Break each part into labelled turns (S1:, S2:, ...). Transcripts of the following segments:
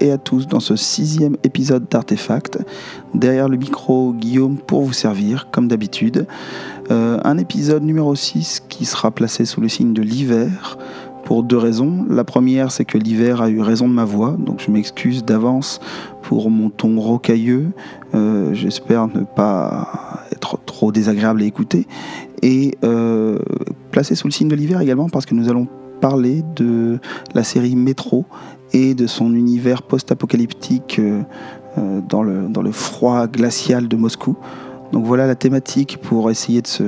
S1: Et à tous dans ce sixième épisode d'Artefact. Derrière le micro, Guillaume pour vous servir, comme d'habitude. Euh, un épisode numéro 6 qui sera placé sous le signe de l'hiver pour deux raisons. La première, c'est que l'hiver a eu raison de ma voix, donc je m'excuse d'avance pour mon ton rocailleux. Euh, j'espère ne pas être trop désagréable à écouter. Et euh, placé sous le signe de l'hiver également parce que nous allons parler de la série Métro et de son univers post-apocalyptique euh, euh, dans, le, dans le froid glacial de Moscou. Donc voilà la thématique pour essayer de se,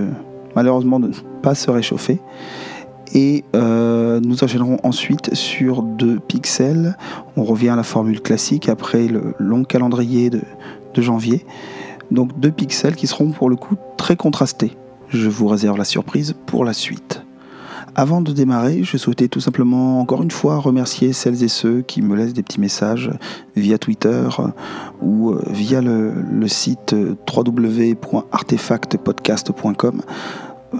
S1: malheureusement de ne pas se réchauffer. Et euh, nous enchaînerons ensuite sur deux pixels. On revient à la formule classique après le long calendrier de, de janvier. Donc deux pixels qui seront pour le coup très contrastés. Je vous réserve la surprise pour la suite. Avant de démarrer, je souhaitais tout simplement encore une fois remercier celles et ceux qui me laissent des petits messages via Twitter ou via le, site www.artefactpodcast.com.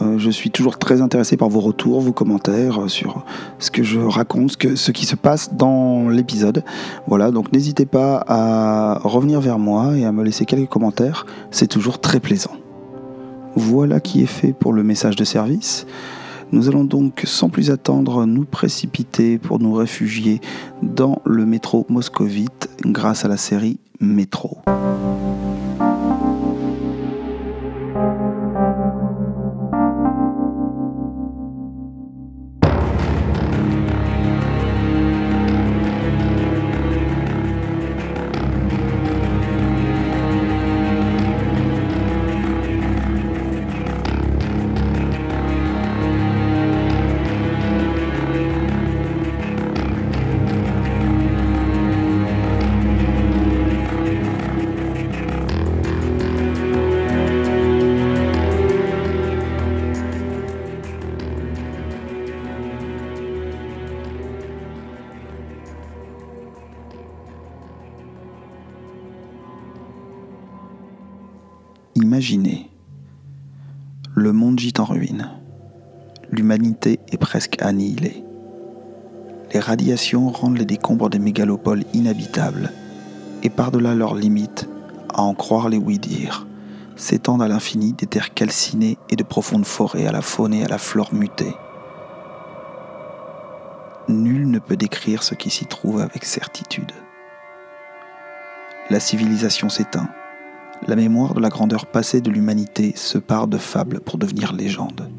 S1: Euh, je suis toujours très intéressé par vos retours, vos commentaires sur ce que je raconte, ce qui se passe dans l'épisode. Voilà, donc n'hésitez pas à revenir vers moi et à me laisser quelques commentaires, c'est toujours très plaisant. Voilà qui est fait pour le message de service. Nous allons donc sans plus attendre nous précipiter pour nous réfugier dans le métro moscovite grâce à la série Métro. Est presque annihilée. Les radiations rendent les décombres des mégalopoles inhabitables, et par-delà leurs limites, à en croire les oui-dire, s'étendent à l'infini des terres calcinées et de profondes forêts à la faune et à la flore mutée. Nul ne peut décrire ce qui s'y trouve avec certitude. La civilisation s'éteint la mémoire de la grandeur passée de l'humanité se part de fables pour devenir légende.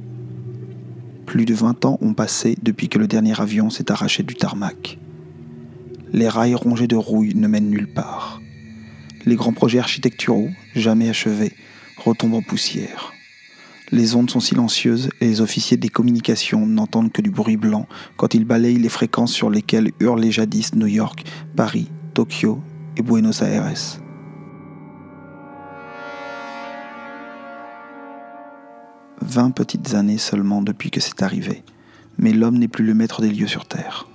S1: Plus de 20 ans ont passé depuis que le dernier avion s'est arraché du tarmac. Les rails rongés de rouille ne mènent nulle part. Les grands projets architecturaux, jamais achevés, retombent en poussière. Les ondes sont silencieuses et les officiers des communications n'entendent que du bruit blanc quand ils balayent les fréquences sur lesquelles hurlaient jadis New York, Paris, Tokyo et Buenos Aires. 20 petites années seulement depuis que c'est arrivé, mais l'homme n'est plus le maître des lieux sur Terre.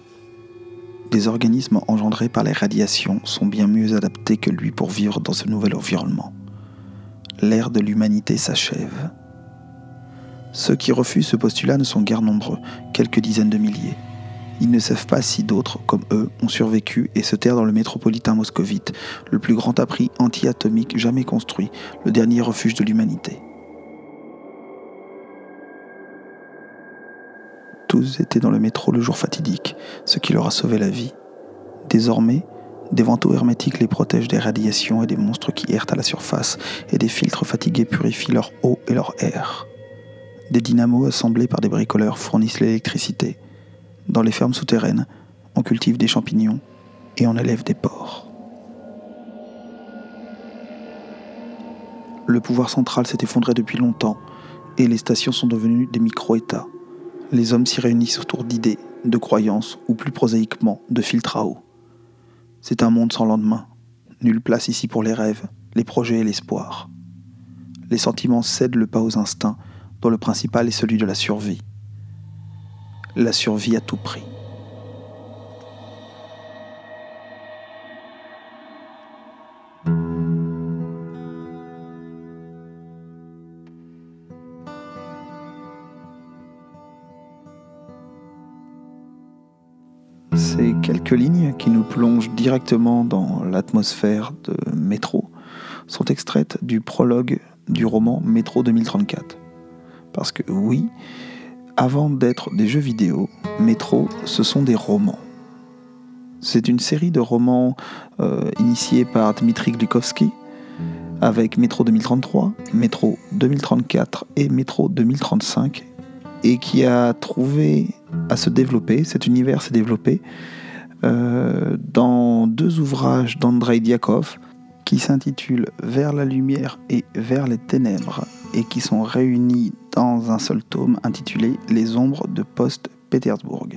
S1: Des organismes engendrés par les radiations sont bien mieux adaptés que lui pour vivre dans ce nouvel environnement. L'ère de l'humanité s'achève. Ceux qui refusent ce postulat ne sont guère nombreux, quelques dizaines de milliers. Ils ne savent pas si d'autres, comme eux, ont survécu et se terrent dans le métropolitain moscovite, le plus grand abri anti-atomique jamais construit, le dernier refuge de l'humanité. Étaient dans le métro le jour fatidique, ce qui leur a sauvé la vie. Désormais, des vantaux hermétiques les protègent des radiations et des monstres qui errent à la surface, et des filtres fatigués purifient leur eau et leur air. Des dynamos assemblés par des bricoleurs fournissent l'électricité. Dans les fermes souterraines, on cultive des champignons et on élève des porcs. Le pouvoir central s'est effondré depuis longtemps, et les stations sont devenues des micro-États. Les hommes s'y réunissent autour d'idées, de croyances ou plus prosaïquement de filtres à eau. C'est un monde sans lendemain. Nulle place ici pour les rêves, les projets et l'espoir. Les sentiments cèdent le pas aux instincts, dont le principal est celui de la survie. La survie à tout prix. Lignes qui nous plongent directement dans l'atmosphère de Métro sont extraites du prologue du roman Métro 2034. Parce que oui, avant d'être des jeux vidéo, Métro, ce sont des romans. C'est une série de romans euh, initiés par Dmitri Glukovsky, avec Métro 2033, Métro 2034 et Métro 2035, et qui a trouvé à se développer, cet univers s'est développé euh, dans deux ouvrages d'Andrei Diakov qui s'intitulent Vers la lumière et Vers les ténèbres et qui sont réunis dans un seul tome intitulé Les ombres de Post-Pétersbourg.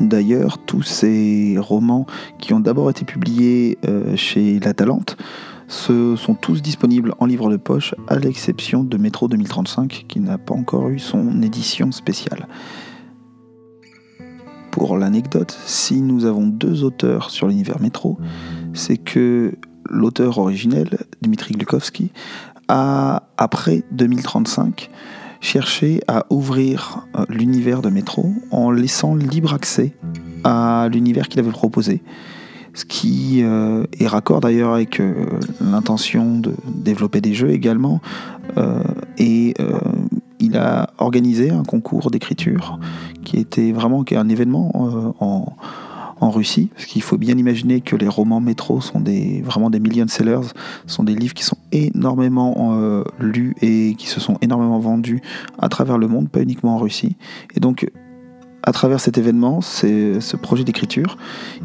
S1: D'ailleurs, tous ces romans qui ont d'abord été publiés euh, chez La Talente sont tous disponibles en livre de poche, à l'exception de Métro 2035, qui n'a pas encore eu son édition spéciale. Pour l'anecdote, si nous avons deux auteurs sur l'univers Métro, c'est que l'auteur originel, Dmitri Glukovsky, a, après 2035, cherché à ouvrir euh, l'univers de Métro en laissant libre accès à l'univers qu'il avait proposé ce qui euh, est raccord d'ailleurs avec euh, l'intention de développer des jeux également. Et il a organisé un concours d'écriture qui était vraiment un événement en, en, Russie, parce qu'il faut bien imaginer que les romans métro sont vraiment des million sellers, sont des livres qui sont énormément lus et qui se sont énormément vendus à travers le monde, pas uniquement en Russie. Et donc à travers cet événement, ce projet d'écriture,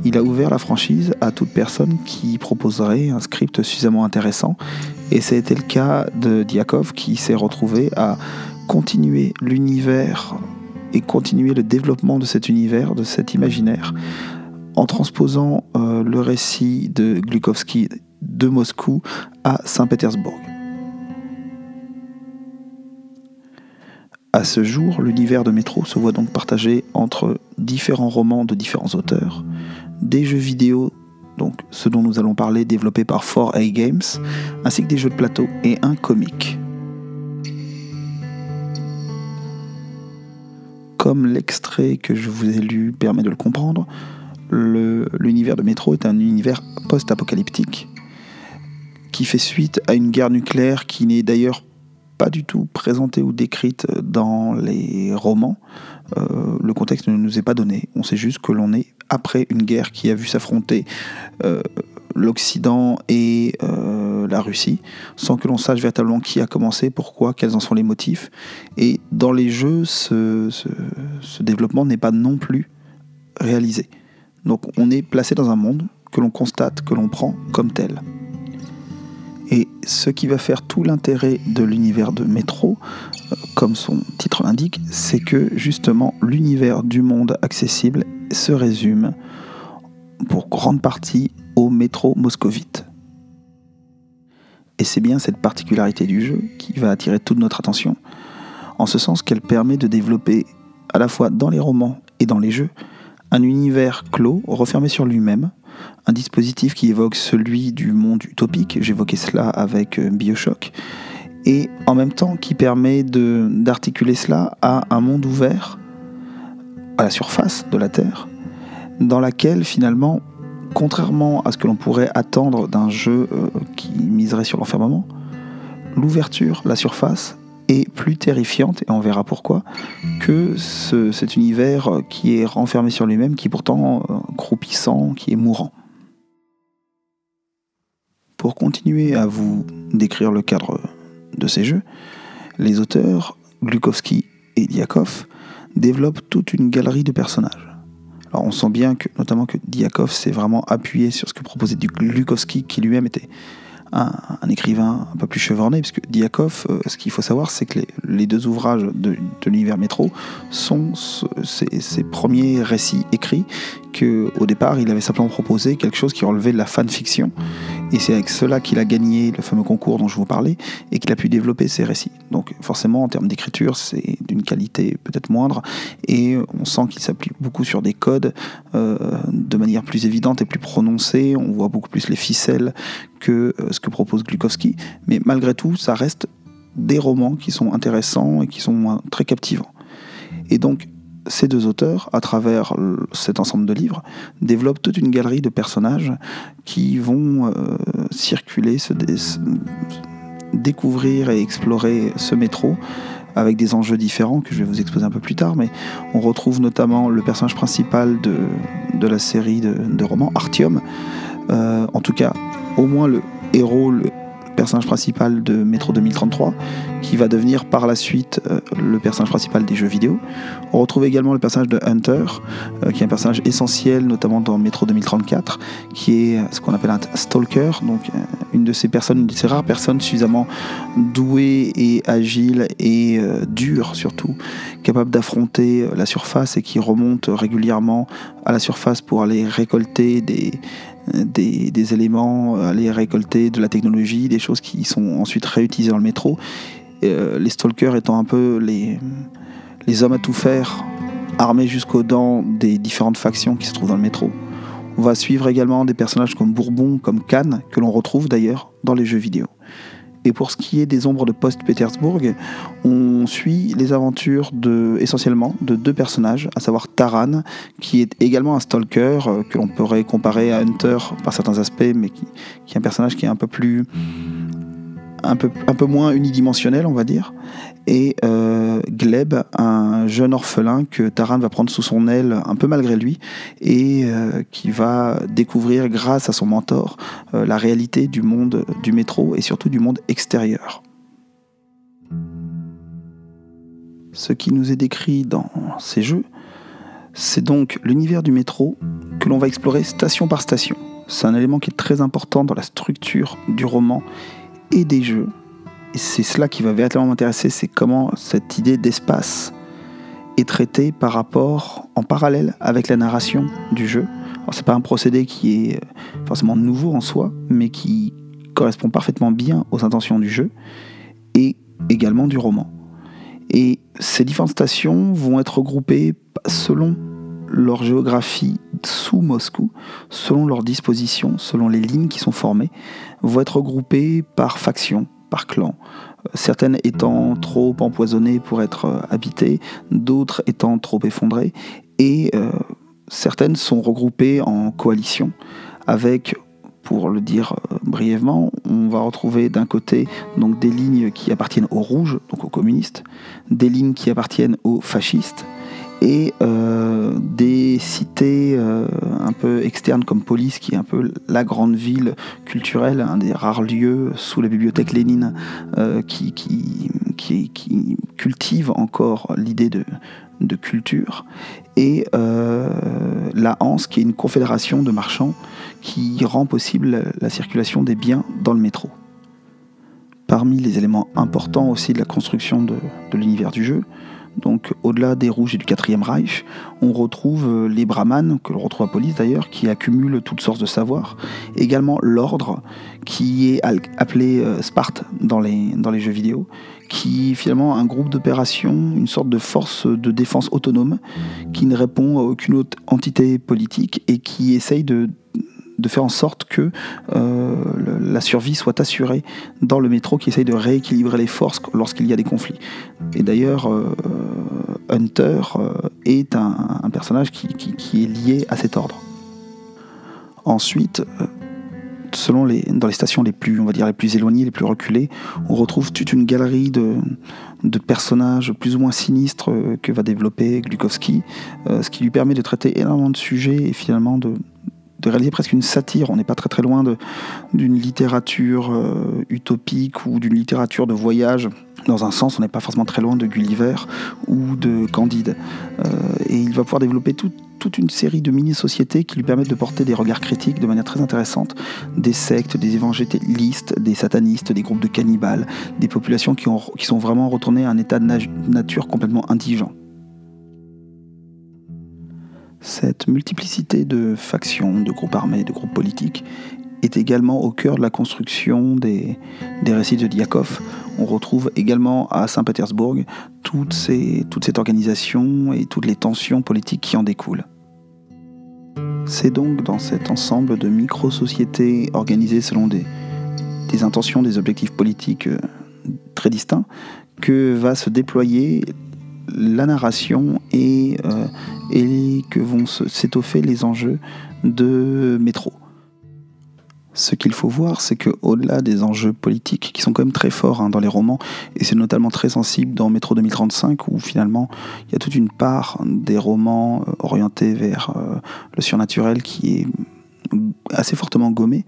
S1: il a ouvert la franchise à toute personne qui proposerait un script suffisamment intéressant. Et été le cas de Diakov qui s'est retrouvé à continuer l'univers et continuer le développement de cet univers, de cet imaginaire, en transposant euh, le récit de Glukovsky de Moscou à Saint-Pétersbourg. À ce jour, l'univers de Métro se voit donc partagé entre différents romans de différents auteurs, des jeux vidéo, donc ce dont nous allons parler développés par 4A Games, ainsi que des jeux de plateau et un comic. Comme l'extrait que je vous ai lu permet de le comprendre, l'univers de Métro est un univers post-apocalyptique qui fait suite à une guerre nucléaire qui n'est d'ailleurs pas du tout présentée ou décrite dans les romans. Euh, le contexte ne nous est pas donné. On sait juste que l'on est après une guerre qui a vu s'affronter euh, l'Occident et euh, la Russie, sans que l'on sache véritablement qui a commencé, pourquoi, quels en sont les motifs. Et dans les jeux, ce, ce développement n'est pas non plus réalisé. Donc on est placé dans un monde que l'on constate, que l'on prend comme tel. Et ce qui va faire tout l'intérêt de l'univers de Métro, euh, comme son titre l'indique, c'est que justement l'univers du monde accessible se résume pour grande partie au métro moscovite. Et c'est bien cette particularité du jeu qui va attirer toute notre attention, en ce sens qu'elle permet de développer, à la fois dans les romans et dans les jeux, un univers clos, refermé sur lui-même, un dispositif qui évoque celui du monde utopique, j'évoquais cela avec euh, Bioshock, et en même temps qui permet d'articuler cela à un monde ouvert à la surface de la Terre, dans laquelle finalement, contrairement à ce que l'on pourrait attendre d'un jeu euh, qui miserait sur l'enfermement, l'ouverture, la surface est plus terrifiante, et on verra pourquoi, que cet univers qui est renfermé sur lui-même, qui est pourtant euh, croupissant, qui est mourant. Pour continuer à vous décrire le cadre de ces jeux, les auteurs, Glukowski et Diakov, développent toute une galerie de personnages. On sent bien que, notamment que Diakov s'est vraiment appuyé sur ce que proposait Glukowski, qui lui-même était un, écrivain un peu plus chevorné, puisque Diakov, euh, ce qu'il faut savoir, c'est que les, deux ouvrages de, l'univers métro sont ses, premiers récits écrits, qu'au départ, il avait simplement proposé quelque chose qui relevait de la fanfiction. Et c'est avec cela qu'il a gagné le fameux concours dont je vous parlais et qu'il a pu développer ses récits. Donc forcément, en termes d'écriture, c'est d'une qualité peut-être moindre et on sent qu'il s'appuie beaucoup sur des codes euh, de manière plus évidente et plus prononcée. On voit beaucoup plus les ficelles que euh, ce que propose Glukowski. Mais malgré tout, ça reste des romans qui sont intéressants et qui sont très captivants. Et donc, ces deux auteurs, à travers cet ensemble de livres, développent toute une galerie de personnages qui vont euh, circuler, découvrir et explorer ce métro avec des enjeux différents que je vais vous exposer un peu plus tard, mais on retrouve notamment le personnage principal de, la série de, romans, Artium, euh, en tout cas au moins le héros, personnage principal de Metro 2033, qui va devenir par la suite euh, le personnage principal des jeux vidéo. On retrouve également le personnage de Hunter, euh, qui est un personnage essentiel, notamment dans Metro 2034, qui est ce qu'on appelle un stalker, donc euh, une de ces personnes, une de ces rares personnes suffisamment douées et agiles et dures surtout, capables d'affronter la surface et qui remontent régulièrement à la surface pour aller récolter des, des, éléments, aller récolter de la technologie, des choses qui sont ensuite réutilisées dans le métro. Euh, les stalkers étant un peu les, les hommes à tout faire, armés jusqu'aux dents des différentes factions qui se trouvent dans le métro. On va suivre également des personnages comme Bourbon, comme Khan, que l'on retrouve d'ailleurs dans les jeux vidéo. Et pour ce qui est des ombres de Post-Pétersbourg, on suit les aventures essentiellement de deux personnages, à savoir Taran, qui est également un stalker, euh, que l'on pourrait comparer à Hunter par certains aspects, mais qui, est un personnage qui est un peu plus un peu, moins unidimensionnel, on va dire. Et euh, Gleb, un jeune orphelin que Taran va prendre sous son aile un peu malgré lui et euh, qui va découvrir grâce à son mentor euh, la réalité du monde du métro et surtout du monde extérieur. Ce qui nous est décrit dans ces jeux, c'est donc l'univers du métro que l'on va explorer station par station. C'est un élément qui est très important dans la structure du roman et des jeux. Et c'est cela qui va véritablement m'intéresser, c'est comment cette idée d'espace est traitée par rapport, en parallèle avec la narration du jeu. Alors c'est pas un procédé qui est euh, forcément nouveau en soi, mais qui correspond parfaitement bien aux intentions du jeu et également du roman. Et ces différentes stations vont être regroupées selon leur géographie sous Moscou, selon leur disposition, selon les lignes qui sont formées, vont être regroupées par faction, par clan. Euh, certaines étant trop empoisonnées pour être euh, habitées, d'autres étant trop effondrées, et euh, certaines sont regroupées en coalition avec pour le dire brièvement, on va retrouver d'un côté donc des lignes qui appartiennent aux rouges, donc aux communistes, des lignes qui appartiennent aux fascistes, et euh, des cités euh, un peu externes comme Police, qui est un peu la grande ville culturelle, un des rares lieux sous la bibliothèque Lénine euh, qui, cultive encore l'idée de, culture, et la Hanse, qui est une confédération de marchands qui rend possible la circulation des biens dans le métro. Parmi les éléments importants aussi de la construction de l'univers du jeu, donc au-delà des Rouges et du Quatrième Reich, on retrouve euh, les brahmanes, que l'on retrouve à Police d'ailleurs, qui accumulent toutes sortes de savoirs. Également l'ordre, qui est appelé euh, Sparte dans les, dans les jeux vidéo, qui est finalement un groupe d'opération, une sorte de force de défense autonome, qui ne répond à aucune autre entité politique et qui essaye de de faire en sorte que euh, la survie soit assurée dans le métro, qui essaye de rééquilibrer les forces lorsqu'il y a des conflits. Et d'ailleurs, euh, Hunter euh, est un, personnage qui, est lié à cet ordre. Ensuite, selon les, dans les stations les plus, on va dire, les plus éloignées, les plus reculées, on retrouve toute une galerie de, de personnages plus ou moins sinistres que va développer Glukowski, ce qui lui permet de traiter énormément de sujets et finalement de, de réaliser presque une satire. On n'est pas très très loin d'une littérature euh, utopique ou d'une littérature de voyage dans un sens, on n'est pas forcément très loin de Gulliver ou de Candide. Euh, et il va pouvoir développer toute une série de mini-sociétés qui lui permettent de porter des regards critiques de manière très intéressante. Des sectes, des évangélistes, des satanistes, des groupes de cannibales, des populations qui, ont, qui sont vraiment retournées à un état de nature complètement indigent. Cette multiplicité de factions, de groupes armés, de groupes politiques est également au cœur de la construction des, récits de Diakov. On retrouve également à Saint-Pétersbourg toute, cette organisation et toutes les tensions politiques qui en découlent. C'est donc dans cet ensemble de micro-sociétés organisées selon des, des intentions, des objectifs politiques euh, très distincts que va se déployer la narration et, euh, que vont s'étoffer les enjeux de métro. Ce qu'il faut voir, c'est que au-delà des enjeux politiques qui sont quand même très forts hein, dans les romans, et c'est notamment très sensible dans Métro 2035, où finalement il y a toute une part des romans euh, orientés vers euh, le surnaturel qui est assez fortement gommée.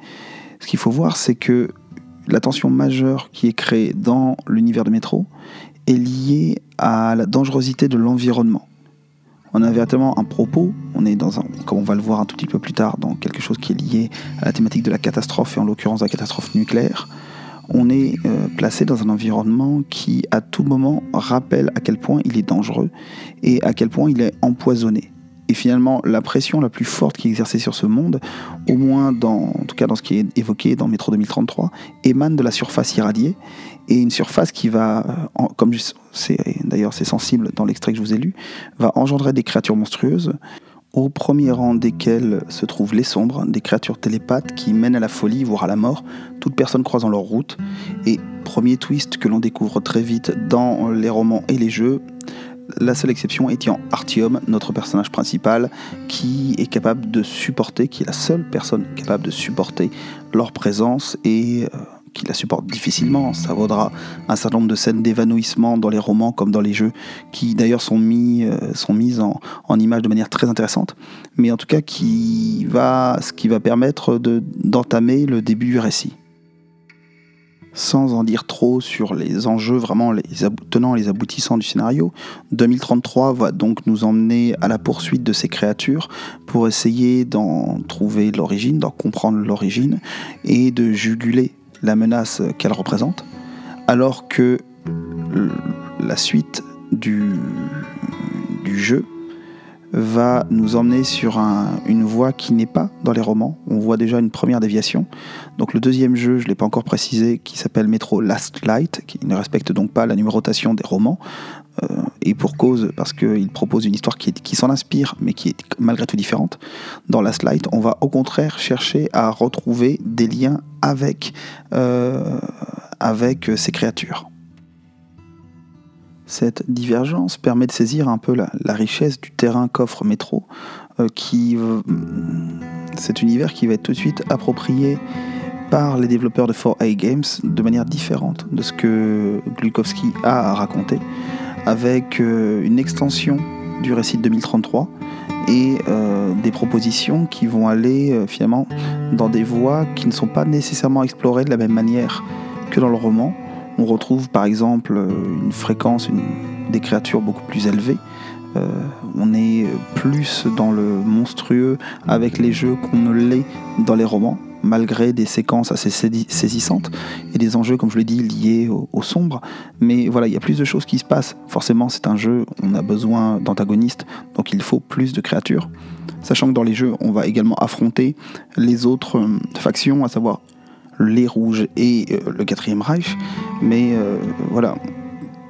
S1: Ce qu'il faut voir, c'est que la tension majeure qui est créée dans l'univers de Métro est liée à la dangerosité de l'environnement on a véritablement un propos, on est dans un, comme on va le voir un tout petit peu plus tard, dans quelque chose qui est lié à la thématique de la catastrophe, et en l'occurrence la catastrophe nucléaire. On est euh, placé dans un environnement qui, à tout moment, rappelle à quel point il est dangereux et à quel point il est empoisonné. Et finalement, la pression la plus forte qui est exercée sur ce monde, au moins dans, tout cas dans ce qui est évoqué dans Métro 2033, émane de la surface irradiée et une surface qui va, comme d'ailleurs c'est sensible dans l'extrait que je vous ai lu, va engendrer des créatures monstrueuses, au premier rang desquelles se trouvent les sombres, des créatures télépathes qui mènent à la folie, voire à la mort, toute personne croisant leur route. Et premier twist que l'on découvre très vite dans les romans et les jeux, la seule exception étant Artium, notre personnage principal, qui est capable de supporter, qui est la seule personne capable de supporter leur présence et euh, qui la supporte difficilement. Ça vaudra un certain nombre de scènes d'évanouissement dans les romans comme dans les jeux, qui d'ailleurs sont, mis, euh, sont mises en, en image de manière très intéressante, mais en tout cas qui va, ce qui va permettre d'entamer le début du récit sans en dire trop sur les enjeux vraiment les tenants les aboutissants du scénario, 2033 va donc nous emmener à la poursuite de ces créatures pour essayer d'en trouver l'origine, d'en comprendre l'origine et de juguler la menace qu'elle représente, alors que la suite du jeu va nous emmener sur une voie qui n'est pas dans les romans. On voit déjà une première déviation. Donc le deuxième jeu, je ne l'ai pas encore précisé, qui s'appelle Metro Last Light, qui ne respecte donc pas la numérotation des romans. Euh, et pour cause, parce qu'il propose une histoire qui, s'en inspire, mais qui est malgré tout différente. Dans Last Light, on va au contraire chercher à retrouver des liens avec, euh, avec ces créatures. Cette divergence permet de saisir un peu la, richesse du terrain qu'offre Metro, euh, qui cet univers qui va être tout de suite approprié par les développeurs de 4A Games de manière différente de ce que Glukowski a raconté, avec euh, une extension du récit de 2033 et euh, des propositions qui vont aller finalement dans des voies qui ne sont pas nécessairement explorées de la même manière que dans le roman, on retrouve par exemple une fréquence des créatures beaucoup plus élevée. Euh, on est plus dans le monstrueux avec les jeux qu'on ne l'est dans les romans, malgré des séquences assez saisissantes et des enjeux, comme je l'ai dit, liés au, sombre. Mais voilà, il y a plus de choses qui se passent. Forcément, c'est un jeu, on a besoin d'antagonistes, donc il faut plus de créatures. Sachant que dans les jeux, on va également affronter les autres euh, factions, à savoir les Rouges et euh, le Quatrième Reich. Mais euh, voilà,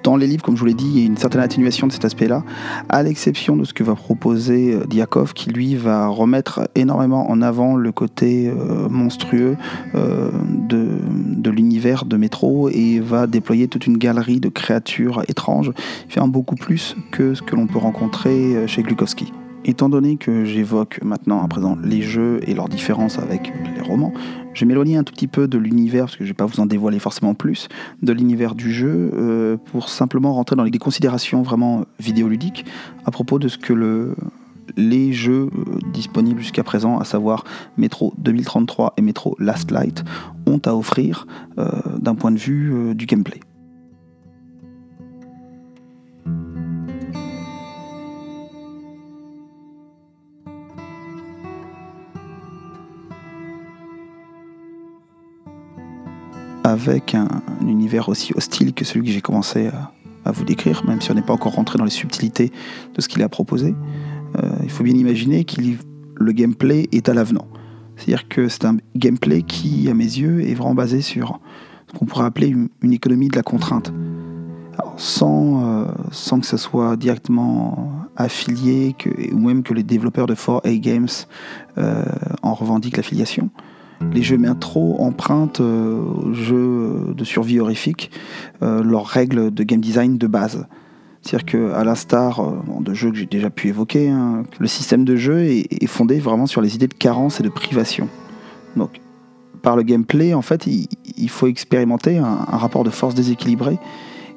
S1: dans les livres, comme je vous l'ai dit, il y a une certaine atténuation de cet aspect-là, à l'exception de ce que va proposer euh, Diakov, qui lui va remettre énormément en avant le côté monstrueux de, l'univers de Métro et va déployer toute une galerie de créatures étranges, fait un beaucoup plus que ce que l'on peut rencontrer chez Glukowski. Étant donné que j'évoque maintenant à présent les jeux et leurs différences avec les romans, je vais m'éloigner un tout petit peu de l'univers, parce que je ne vais pas vous en dévoiler forcément plus, de l'univers du jeu, euh, pour simplement rentrer dans des considérations vraiment vidéoludiques à propos de ce que le, les jeux euh, disponibles jusqu'à présent, à savoir Metro 2033 et Metro Last Light, ont à offrir euh, d'un point de vue du gameplay. Avec un, univers aussi hostile que celui que j'ai commencé à, vous décrire, même si on n'est pas encore rentré dans les subtilités de ce qu'il a proposé. Euh, il faut bien imaginer que le gameplay est à l'avenant. C'est-à-dire que c'est un gameplay qui, à mes yeux, est vraiment basé sur ce qu'on pourrait appeler une, économie de la contrainte. sans, euh, sans que ce soit directement affilié, que, ou même que les développeurs de 4A Games euh, en revendiquent l'affiliation. Les jeux métro empruntent euh, aux jeux de survie horrifique leurs règles de game design de base. C'est-à-dire qu'à l'instar euh, de jeux que j'ai déjà pu évoquer, hein, le système de jeu est, fondé vraiment sur les idées de carence et de privation. Donc, par le gameplay, en fait, il, faut expérimenter un, rapport de force déséquilibré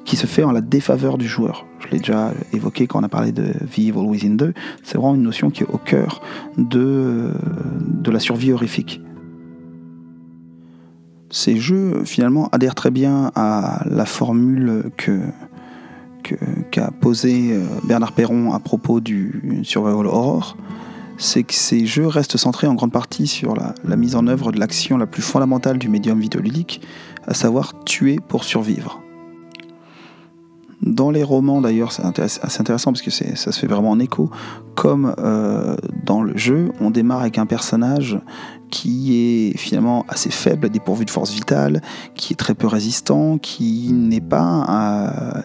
S1: qui se fait en la défaveur du joueur. Je l'ai déjà évoqué quand on a parlé de The Evil Within 2. C'est vraiment une notion qui est au cœur de, de la survie horrifique. Ces jeux, finalement, adhèrent très bien à la formule que qu'a posé euh, Bernard Perron à propos du survival horror, c'est que ces jeux restent centrés en grande partie sur la, mise en œuvre de l'action la plus fondamentale du médium vidéoludique, à savoir tuer pour survivre. Dans les romans d'ailleurs, c'est assez intéressant parce que ça se fait vraiment en écho, comme euh, dans le jeu, on démarre avec un personnage qui est finalement assez faible, dépourvu de force vitale, qui est très peu résistant, qui n'est pas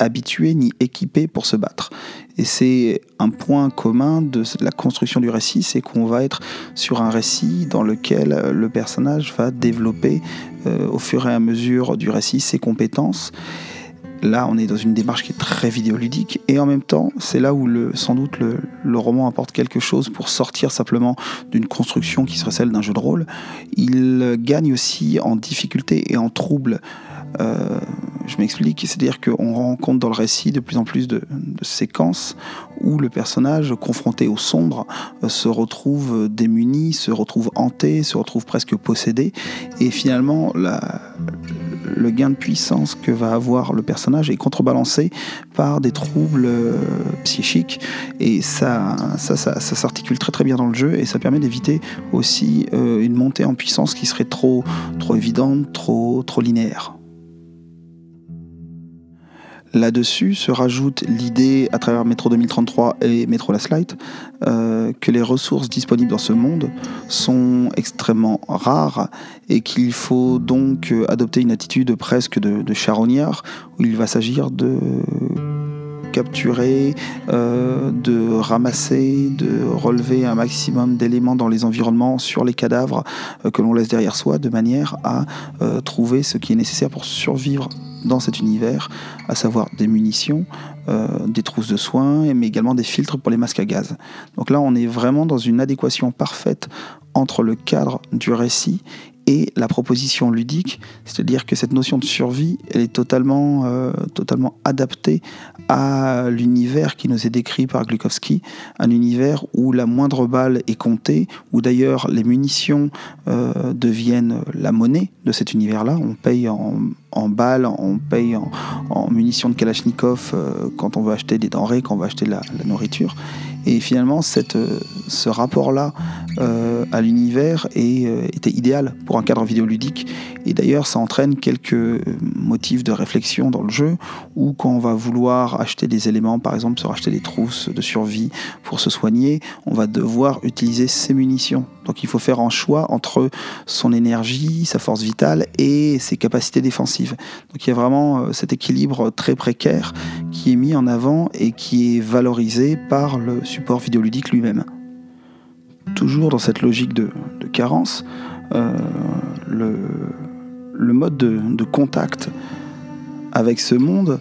S1: habitué ni équipé pour se battre. Et c'est un point commun de la construction du récit, c'est qu'on va être sur un récit dans lequel le personnage va développer euh, au fur et à mesure du récit ses compétences. Là, on est dans une démarche qui est très vidéoludique et en même temps, c'est là où le, sans doute le, roman apporte quelque chose pour sortir simplement d'une construction qui serait celle d'un jeu de rôle. Il gagne aussi en difficulté et en trouble euh, je m'explique, c'est-à-dire qu'on rencontre dans le récit de plus en plus de, séquences où le personnage, confronté au sombre, euh, se retrouve démuni, se retrouve hanté, se retrouve presque possédé, et finalement le gain de puissance que va avoir le personnage est contrebalancé par des troubles euh, psychiques, et ça, ça, ça, s'articule très très bien dans le jeu, et ça permet d'éviter aussi une montée en puissance qui serait trop, trop évidente, trop, trop linéaire. Là-dessus se rajoute l'idée, à travers Métro 2033 et Métro Last Light, euh, que les ressources disponibles dans ce monde sont extrêmement rares et qu'il faut donc adopter une attitude presque de, de charognard, où il va s'agir de capturer, euh, de ramasser, de relever un maximum d'éléments dans les environnements sur les cadavres euh, que l'on laisse derrière soi, de manière à trouver ce qui est nécessaire pour survivre dans cet univers, à savoir des munitions, euh, des trousses de soins, mais également des filtres pour les masques à gaz. Donc là, on est vraiment dans une adéquation parfaite entre le cadre du récit et la proposition ludique, c'est-à-dire que cette notion de survie, elle est totalement, euh, adaptée à l'univers qui nous est décrit par Glukowski, un univers où la moindre balle est comptée, où d'ailleurs les munitions euh, deviennent la monnaie de cet univers-là. On paye en, en, balles, on paye en, munitions de Kalachnikov euh, quand on veut acheter des denrées, quand on veut acheter la nourriture. Et finalement, euh, ce rapport-là euh, à l'univers euh, était idéal pour un cadre vidéoludique. Et d'ailleurs, ça entraîne quelques motifs de réflexion dans le jeu, où quand on va vouloir acheter des éléments, par exemple se racheter des trousses de survie pour se soigner, on va devoir utiliser ses munitions. Donc il faut faire un choix entre son énergie, sa force vitale et ses capacités défensives. Donc il y a vraiment cet équilibre très précaire qui est mis en avant et qui est valorisé par le support vidéoludique lui-même. Toujours dans cette logique de, carence, euh, le, mode de, contact avec ce monde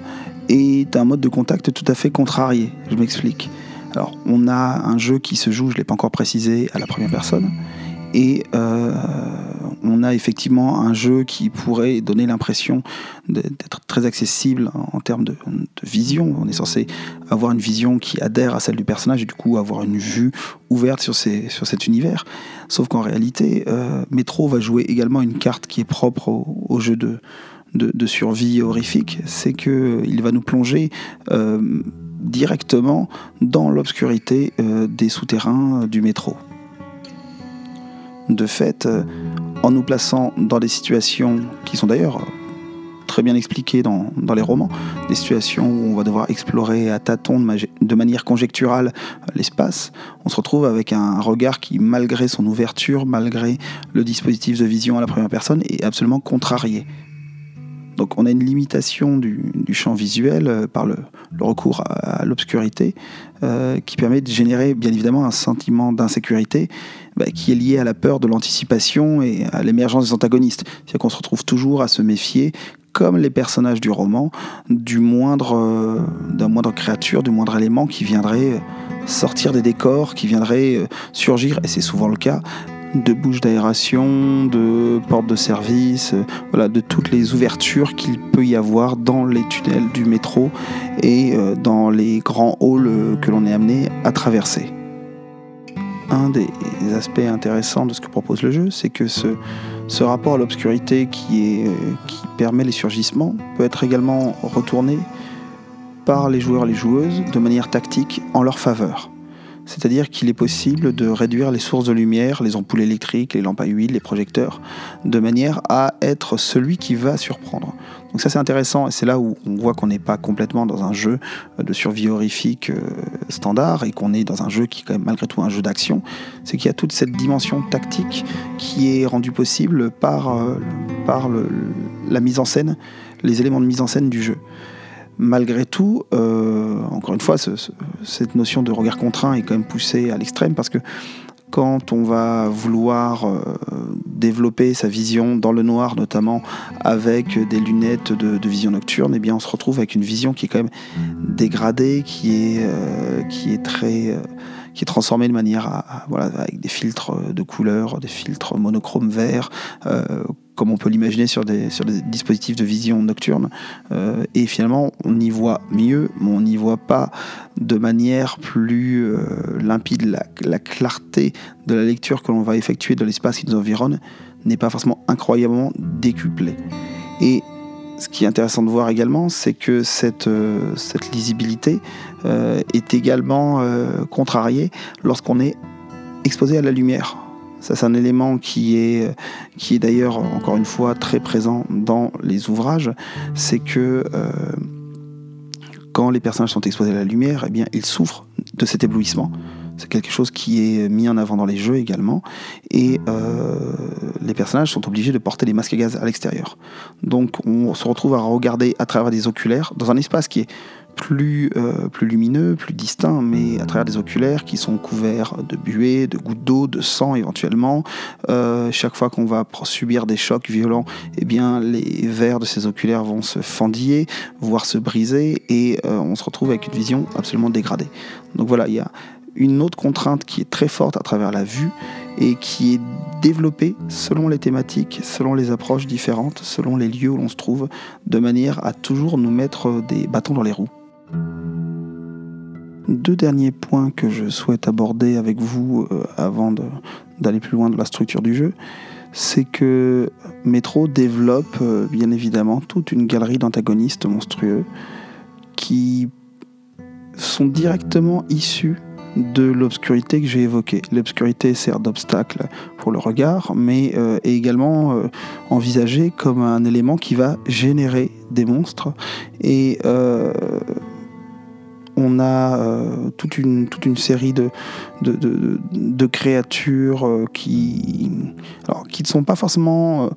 S1: est un mode de contact tout à fait contrarié. Je m'explique. Alors, on a un jeu qui se joue, je ne l'ai pas encore précisé, à la première personne, et euh, on a effectivement un jeu qui pourrait donner l'impression d'être très accessible en termes de, vision. On est censé avoir une vision qui adhère à celle du personnage et du coup avoir une vue ouverte sur, cet univers. Sauf qu'en réalité, euh, Metro va jouer également une carte qui est propre au, jeu de, de, survie horrifique, c'est qu'il va nous plonger euh, directement dans l'obscurité des souterrains du métro. De fait, en nous plaçant dans des situations qui sont d'ailleurs très bien expliquées dans, les romans, des situations où on va devoir explorer à tâtons de, manière conjecturale l'espace, on se retrouve avec un regard qui, malgré son ouverture, malgré le dispositif de vision à la première personne, est absolument contrarié. Donc on a une limitation du, champ visuel euh, par le, recours à, l'obscurité euh, qui permet de générer bien évidemment un sentiment d'insécurité bah, qui est lié à la peur de l'anticipation et à l'émergence des antagonistes. C'est-à-dire qu'on se retrouve toujours à se méfier comme les personnages du roman, du moindre, euh, créature, du moindre élément qui viendrait sortir des décors, qui viendrait surgir, et c'est souvent le cas, de bouches d'aération, de portes de service, euh, voilà, de toutes les ouvertures qu'il peut y avoir dans les tunnels du métro et euh, dans les grands halls euh, que l'on est amené à traverser. Un des aspects intéressants de ce que propose le jeu, c'est que ce, rapport à l'obscurité qui permet les surgissements peut être également retourné par les joueurs et les joueuses de manière tactique en leur faveur c'est-à-dire qu'il est possible de réduire les sources de lumière, les ampoules électriques, les lampes à huile, les projecteurs, de manière à être celui qui va surprendre. Donc ça c'est intéressant et c'est là où on voit qu'on n'est pas complètement dans un jeu de survie horrifique euh, standard et qu'on est dans un jeu qui est quand même malgré tout un jeu d'action. C'est qu'il y a toute cette dimension tactique qui est rendue possible par, euh, par la mise en scène, les éléments de mise en scène du jeu malgré tout, euh, encore une fois, cette notion de regard contraint est quand même poussée à l'extrême parce que quand on va vouloir euh, développer sa vision dans le noir, notamment avec des lunettes de, vision nocturne, eh bien on se retrouve avec une vision qui est quand même dégradée, qui est, euh, transformée de manière à, voilà avec des filtres de couleurs, des filtres monochromes verts comme on peut l'imaginer sur des, dispositifs de vision nocturne. Euh, et finalement, on y voit mieux, mais on n'y voit pas de manière plus euh, limpide. La, clarté de la lecture que l'on va effectuer de l'espace qui nous environne n'est pas forcément incroyablement décuplée. Et ce qui est intéressant de voir également, c'est que cette, euh, cette lisibilité est également contrariée lorsqu'on est exposé à la lumière. C'est un élément qui est, qui est d'ailleurs, encore une fois, très présent dans les ouvrages. C'est que euh, quand les personnages sont exposés à la lumière, eh bien, ils souffrent de cet éblouissement. C'est quelque chose qui est mis en avant dans les jeux également. Et euh, les personnages sont obligés de porter des masques à gaz à l'extérieur. Donc on se retrouve à regarder à travers des oculaires dans un espace qui est plus, euh, plus lumineux, plus distinct, mais à travers des oculaires qui sont couverts de buée, de gouttes d'eau, de sang éventuellement. Euh, chaque fois qu'on va subir des chocs violents, eh bien, les verres de ces oculaires vont se fendiller, voire se briser, et euh, on se retrouve avec une vision absolument dégradée. Donc voilà, il y a une autre contrainte qui est très forte à travers la vue et qui est développée selon les thématiques, selon les approches différentes, selon les lieux où l'on se trouve, de manière à toujours nous mettre des bâtons dans les roues. Deux derniers points que je souhaite aborder avec vous euh, avant d'aller plus loin dans la structure du jeu, c'est que Metro développe euh, bien évidemment toute une galerie d'antagonistes monstrueux qui sont directement issus de l'obscurité que j'ai évoquée. L'obscurité sert d'obstacle pour le regard, mais euh, est également envisagée comme un élément qui va générer des monstres on a euh, toute, une, série de, créatures euh, qui, qui ne sont pas forcément euh,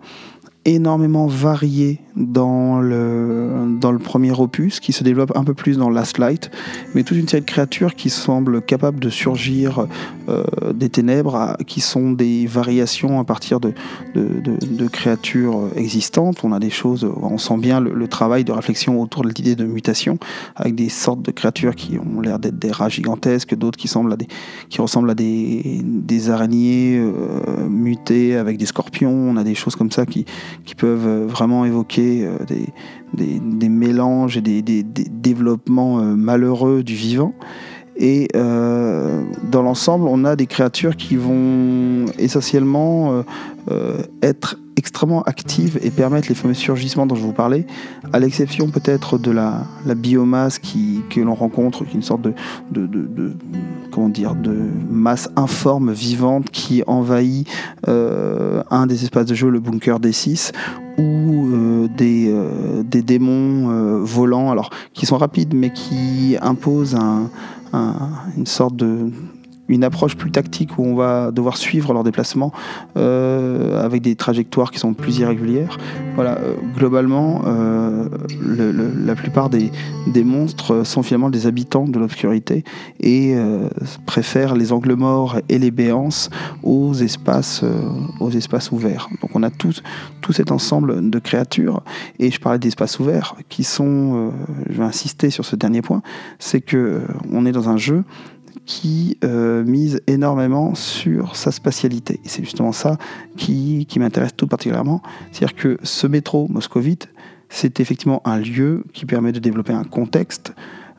S1: énormément variées dans le, dans le premier opus, qui se développe un peu plus dans Last Light, mais toute une série de créatures qui semblent capables de surgir euh, des ténèbres, qui sont des variations à partir de, de, créatures existantes. On a des choses, on sent bien le, travail de réflexion autour de l'idée de mutation, avec des sortes de créatures qui ont l'air d'être des rats gigantesques, d'autres qui, semblent à des, qui ressemblent à des, des araignées euh, mutées avec des scorpions. On a des choses comme ça qui, qui peuvent vraiment évoquer euh, des, mélanges et des, développements euh, malheureux du vivant. Et euh, dans l'ensemble, on a des créatures qui vont essentiellement être extrêmement actives et permettent les fameux surgissements dont je vous parlais, à l'exception peut-être de la, biomasse qui, que l'on rencontre, une sorte de, de, comment dire, de masse informe, vivante, qui envahit euh, un des espaces de jeu, le bunker D6, ou euh, des, euh, des, démons volants, alors qui sont rapides mais qui imposent une sorte de une approche plus tactique où on va devoir suivre leur déplacement euh, avec des trajectoires qui sont plus irrégulières. Voilà, euh, globalement, euh, la plupart des, des, monstres sont finalement des habitants de l'obscurité et préfèrent les angles morts et les béances aux espaces, aux espaces ouverts. Donc on a tout, tout cet ensemble de créatures et je parlais d'espaces ouverts qui sont, je vais insister sur ce dernier point, c'est que on est dans un jeu qui euh, mise énormément sur sa spatialité. C'est justement ça qui, qui m'intéresse tout particulièrement. C'est-à-dire que ce métro moscovite, c'est effectivement un lieu qui permet de développer un contexte,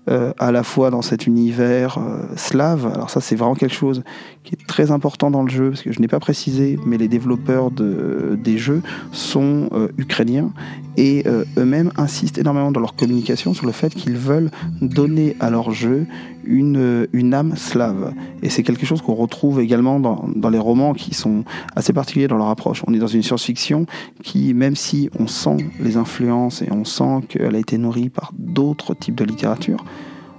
S1: euh, à la fois dans cet univers euh, slave. Alors ça, c'est vraiment quelque chose qui est très important dans le jeu, parce que je n'ai pas précisé, mais les développeurs de, des jeux sont ukrainiens et eux-mêmes insistent énormément dans leur communication sur le fait qu'ils veulent donner à leur jeu une, une âme slave. Et c'est quelque chose qu'on retrouve également dans, dans, les romans qui sont assez particuliers dans leur approche. On est dans une science-fiction qui, même si on sent les influences et on sent qu'elle a été nourrie par d'autres types de littérature,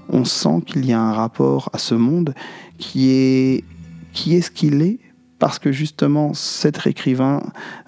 S1: on sent qu'il y a un rapport à ce monde qui est, qui est ce qu'il est parce que justement cet écrivain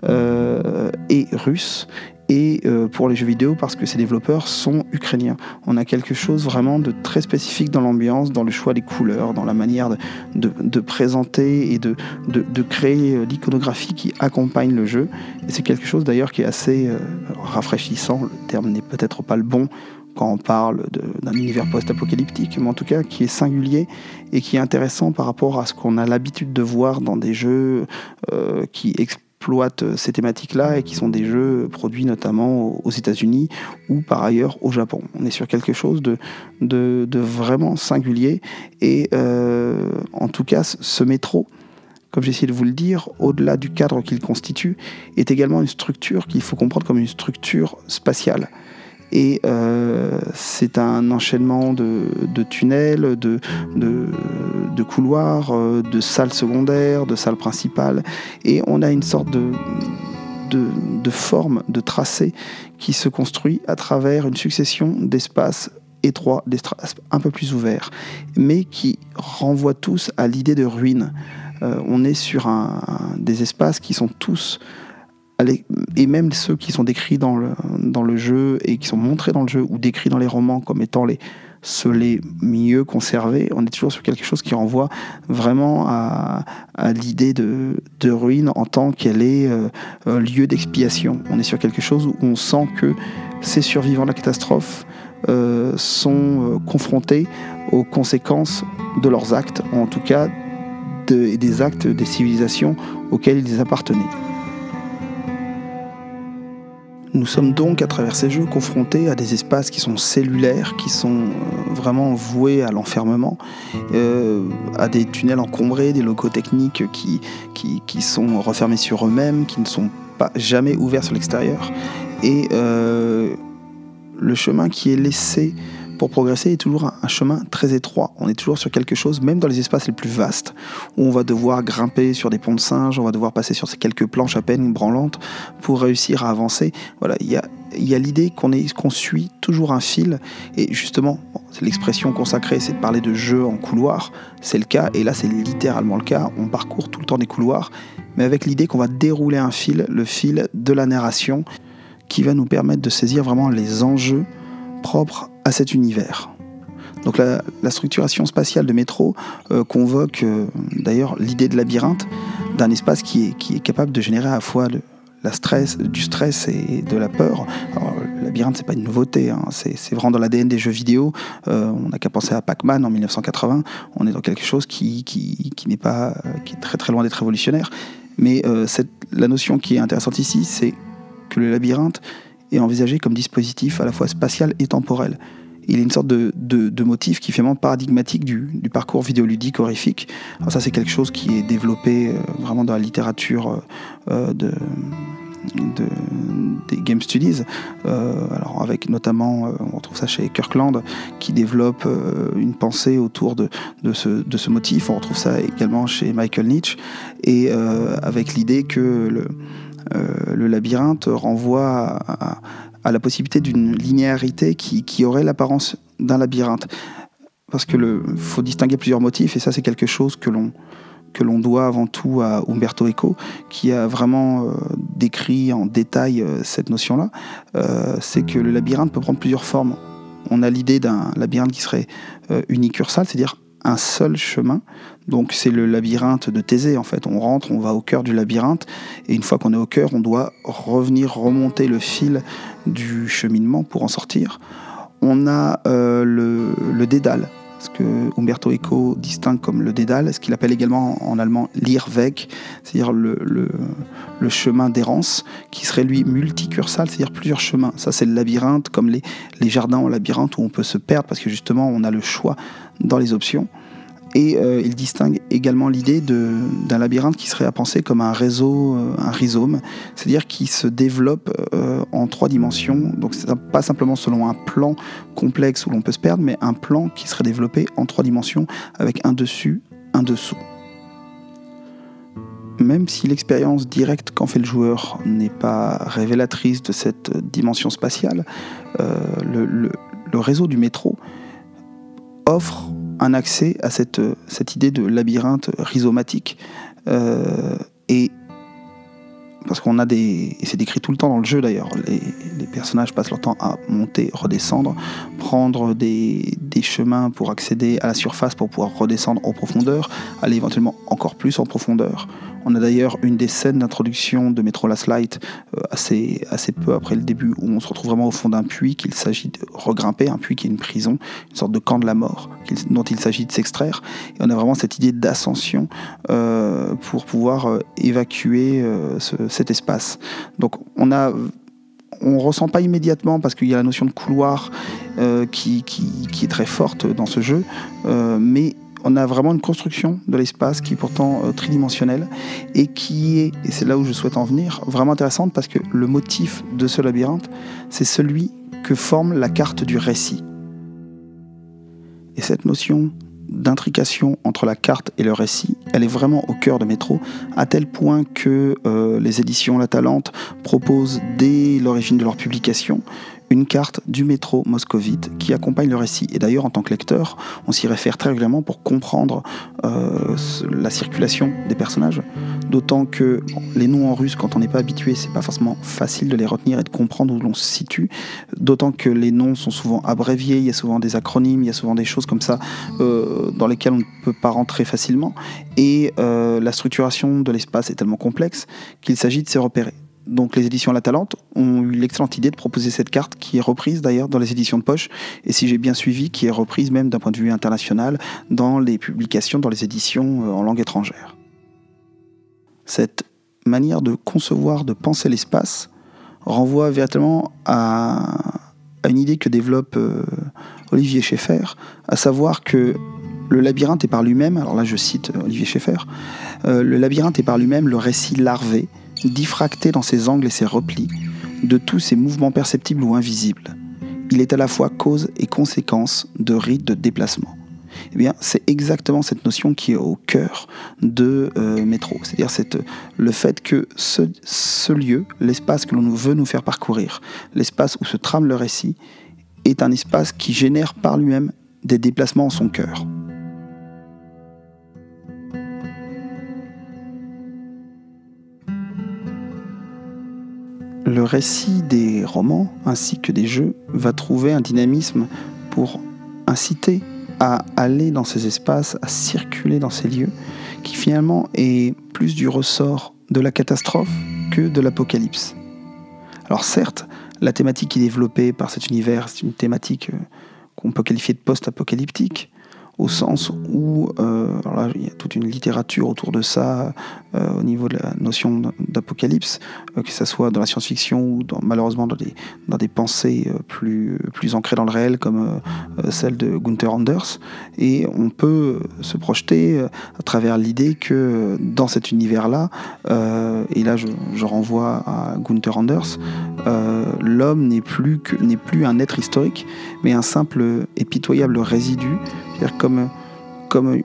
S1: euh, est russe et euh, pour les jeux vidéo parce que ces développeurs sont ukrainiens. On a quelque chose vraiment de très spécifique dans l'ambiance, dans le choix des couleurs, dans la manière de, de, présenter et de, de créer euh, l'iconographie qui accompagne le jeu. Et c'est quelque chose d'ailleurs qui est assez rafraîchissant, le terme n'est peut-être pas le bon quand on parle d'un univers post-apocalyptique, mais en tout cas qui est singulier et qui est intéressant par rapport à ce qu'on a l'habitude de voir dans des jeux euh, qui exploitent ces thématiques-là et qui sont des jeux produits notamment aux États-Unis ou par ailleurs au Japon. On est sur quelque chose de, de, vraiment singulier et euh, en tout cas ce métro comme j'ai essayé de vous le dire, au-delà du cadre qu'il constitue, est également une structure qu'il faut comprendre comme une structure spatiale. Et euh, c'est un enchaînement de, tunnels, de, couloirs, euh, de salles secondaires, de salles principales. Et on a une sorte de, forme, de tracé qui se construit à travers une succession d'espaces étroits, d'espaces un peu plus ouverts, mais qui renvoient tous à l'idée de ruine. Euh, on est sur des espaces qui sont tous et même ceux qui sont décrits dans le, jeu et qui sont montrés dans le jeu ou décrits dans les romans comme étant les, les mieux conservés, on est toujours sur quelque chose qui renvoie vraiment à, l'idée de, de, ruine en tant qu'elle est euh, un lieu d'expiation. On est sur quelque chose où on sent que ces survivants de la catastrophe euh, sont euh, confrontés aux conséquences de leurs actes, en tout cas de, des actes des civilisations auxquelles ils appartenaient. Nous sommes donc à travers ces jeux confrontés à des espaces qui sont cellulaires, qui sont euh, vraiment voués à l'enfermement, euh, à des tunnels encombrés, des locaux techniques qui, sont refermés sur eux-mêmes, qui ne sont pas jamais ouverts sur l'extérieur. Et euh, le chemin qui est laissé pour progresser est toujours un, chemin très étroit. On est toujours sur quelque chose, même dans les espaces les plus vastes, où on va devoir grimper sur des ponts de singes, on va devoir passer sur ces quelques planches à peine branlantes pour réussir à avancer. Voilà, il y a, l'idée qu'on suit toujours un fil, et justement, l'expression consacrée, c'est de parler de jeu en couloir, c'est le cas, et là c'est littéralement le cas, on parcourt tout le temps des couloirs, mais avec l'idée qu'on va dérouler un fil, le fil de la narration, qui va nous permettre de saisir vraiment les enjeux propres à cet univers. Donc la, structuration spatiale de métro euh, convoque euh, d'ailleurs l'idée de labyrinthe d'un espace qui est, capable de générer à la fois la stress, du stress et de la peur. Alors, le labyrinthe, c'est pas une nouveauté, hein. c'est vraiment dans l'ADN des jeux vidéo. Euh, on n'a qu'à penser à Pac-Man en 1980. On est dans quelque chose qui, n'est pas, est très très loin d'être révolutionnaire. Mais la notion qui est intéressante ici, c'est que le labyrinthe est envisagé comme dispositif à la fois spatial et temporel. Il est une sorte de, de, motif qui est vraiment paradigmatique du, du, parcours vidéoludique horrifique. Alors ça, c'est quelque chose qui est développé euh, vraiment dans la littérature euh, euh, de, des Game Studies, alors avec notamment, on retrouve ça chez Kirkland, qui développe une pensée autour de, de, ce, de, ce, motif. On retrouve ça également chez Michael Nietzsche, et avec l'idée que le, le, labyrinthe renvoie à, la possibilité d'une linéarité qui, qui aurait l'apparence d'un labyrinthe. Parce que le faut distinguer plusieurs motifs, et ça c'est quelque chose que l'on que l'on doit avant tout à Umberto Eco, qui a vraiment euh, décrit en détail euh, cette notion-là, euh, c'est que le labyrinthe peut prendre plusieurs formes. On a l'idée d'un labyrinthe qui serait unicursal, c'est-à-dire un seul chemin. Donc c'est le labyrinthe de Thésée en fait. On rentre, on va au cœur du labyrinthe et une fois qu'on est au cœur, on doit revenir remonter le fil du cheminement pour en sortir. On a euh, le, le, dédale, ce que Umberto Eco distingue comme le dédale, ce qu'il appelle également en allemand l'Irweg, c'est-à-dire le, chemin d'errance, qui serait lui multicursal, c'est-à-dire plusieurs chemins. Ça c'est le labyrinthe, comme les jardins en labyrinthe où on peut se perdre parce que justement on a le choix dans les options. Et euh, il distingue également l'idée d'un labyrinthe qui serait à penser comme un réseau, euh, un rhizome, c'est-à-dire qui se développe euh, en trois dimensions. Donc pas simplement selon un plan complexe où l'on peut se perdre, mais un plan qui serait développé en trois dimensions avec un dessus, un dessous. Même si l'expérience directe qu'en fait le joueur n'est pas révélatrice de cette dimension spatiale, le, le réseau du métro offre un accès à cette, idée de labyrinthe rhizomatique. Euh, et parce qu'on a des. C'est décrit tout le temps dans le jeu d'ailleurs. Les, les, personnages passent leur temps à monter, redescendre, prendre des, des, chemins pour accéder à la surface pour pouvoir redescendre en profondeur, aller éventuellement encore plus en profondeur. On a d'ailleurs une des scènes d'introduction de Metro Last Light euh, assez, peu après le début où on se retrouve vraiment au fond d'un puits qu'il s'agit de regrimper, un puits qui est une prison, une sorte de camp de la mort dont il s'agit de s'extraire. Et on a vraiment cette idée d'ascension euh, pour pouvoir euh, évacuer cet espace. Donc on a on ressent pas immédiatement parce qu'il y a la notion de couloir qui, est très forte dans ce jeu, mais on a vraiment une construction de l'espace qui est pourtant euh, tridimensionnelle et qui est, et c'est là où je souhaite en venir, vraiment intéressante parce que le motif de ce labyrinthe, c'est celui que forme la carte du récit. Et cette notion d'intrication entre la carte et le récit, elle est vraiment au cœur de Métro, à tel point que euh, les éditions La Talente proposent dès l'origine de leur publication une carte du métro moscovite qui accompagne le récit. Et d'ailleurs, en tant que lecteur, on s'y réfère très régulièrement pour comprendre euh, la circulation des personnages. D'autant que les noms en russe, quand on n'est pas habitué, c'est pas forcément facile de les retenir et de comprendre où l'on se situe. D'autant que les noms sont souvent abréviés, il y a souvent des acronymes, il y a souvent des choses comme ça euh, dans lesquelles on ne peut pas rentrer facilement. Et euh, la structuration de l'espace est tellement complexe qu'il s'agit de se repérer. Donc les éditions La Talente ont eu l'excellente idée de proposer cette carte qui est reprise d'ailleurs dans les éditions de poche et si j'ai bien suivi qui est reprise même d'un point de vue international dans les publications, dans les éditions euh, en langue étrangère. Cette manière de concevoir, de penser l'espace renvoie véritablement à, une idée que développe euh, Olivier Schaeffer, à savoir que le labyrinthe est par lui-même, alors là je cite euh, Olivier Schaeffer, le labyrinthe est par lui-même le récit larvé diffracté dans ses angles et ses replis, de tous ses mouvements perceptibles ou invisibles. Il est à la fois cause et conséquence de rites de déplacement. Eh bien, c'est exactement cette notion qui est au cœur de euh, Métro. C'est-à-dire le fait que ce, ce lieu, l'espace que l'on veut nous faire parcourir, l'espace où se trame le récit, est un espace qui génère par lui-même des déplacements en son cœur. Le récit des romans ainsi que des jeux va trouver un dynamisme pour inciter à aller dans ces espaces, à circuler dans ces lieux, qui finalement est plus du ressort de la catastrophe que de l'apocalypse. Alors certes, la thématique qui est développée par cet univers, c'est une thématique euh, qu'on peut qualifier de post-apocalyptique. Au sens où, euh, alors là, il y a toute une littérature autour de ça euh, au niveau de la notion d'apocalypse, euh, que ce soit dans la science-fiction ou malheureusement dans des, dans des pensées plus, plus ancrées dans le réel, comme celle de Gunther Anders. Et on peut se projeter à travers l'idée que dans cet univers-là, et là je, je, renvoie à Gunther Anders, l'homme n'est plus, plus un être historique, mais un simple et pitoyable résidu c'est-à-dire comme,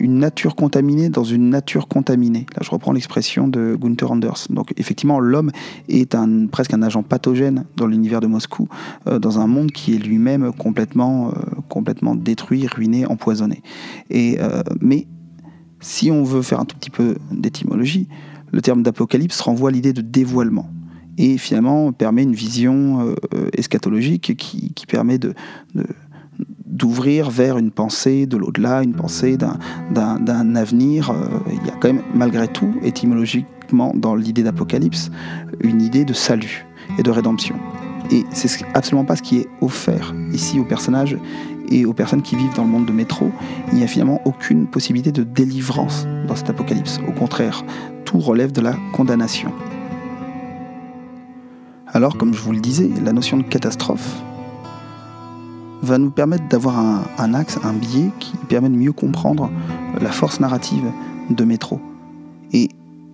S1: une nature contaminée dans une nature contaminée. Là, je reprends l'expression de Gunther Anders. Donc, effectivement, l'homme est presque un agent pathogène dans l'univers de Moscou, euh, dans un monde qui est lui-même complètement, euh, complètement détruit, ruiné, empoisonné. Et, euh, mais si on veut faire un tout petit peu d'étymologie, le terme d'apocalypse renvoie à l'idée de dévoilement et finalement permet une vision eschatologique qui, permet de d'ouvrir vers une pensée de l'au-delà, une pensée d'un avenir. Euh, il y a quand même, malgré tout, étymologiquement, dans l'idée d'apocalypse, une idée de salut et de rédemption. Et c'est absolument pas ce qui est offert ici aux personnages et aux personnes qui vivent dans le monde de métro. Il n'y a finalement aucune possibilité de délivrance dans cet apocalypse. Au contraire, tout relève de la condamnation. Alors, comme je vous le disais, la notion de catastrophe, va nous permettre d'avoir un, axe, un biais qui permet de mieux comprendre la force narrative de Métro. Et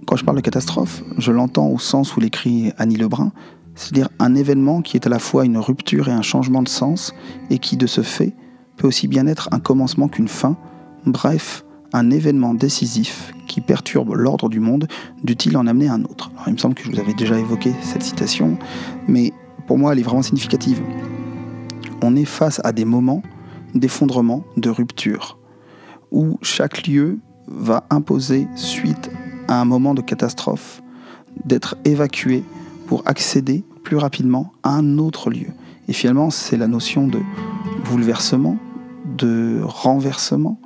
S1: quand je parle de catastrophe, je l'entends au sens où l'écrit Annie Lebrun, c'est-à-dire un événement qui est à la fois une rupture et un changement de sens, et qui de ce fait peut aussi bien être un commencement qu'une fin, bref, un événement décisif qui perturbe l'ordre du monde, dût-il en amener un autre. Alors, il me semble que je vous avais déjà évoqué cette citation, mais pour moi elle est vraiment significative on est face à des moments d'effondrement, de rupture, où chaque lieu va imposer, suite à un moment de catastrophe, d'être évacué pour accéder plus rapidement à un autre lieu. Et finalement, c'est la notion de bouleversement, de renversement,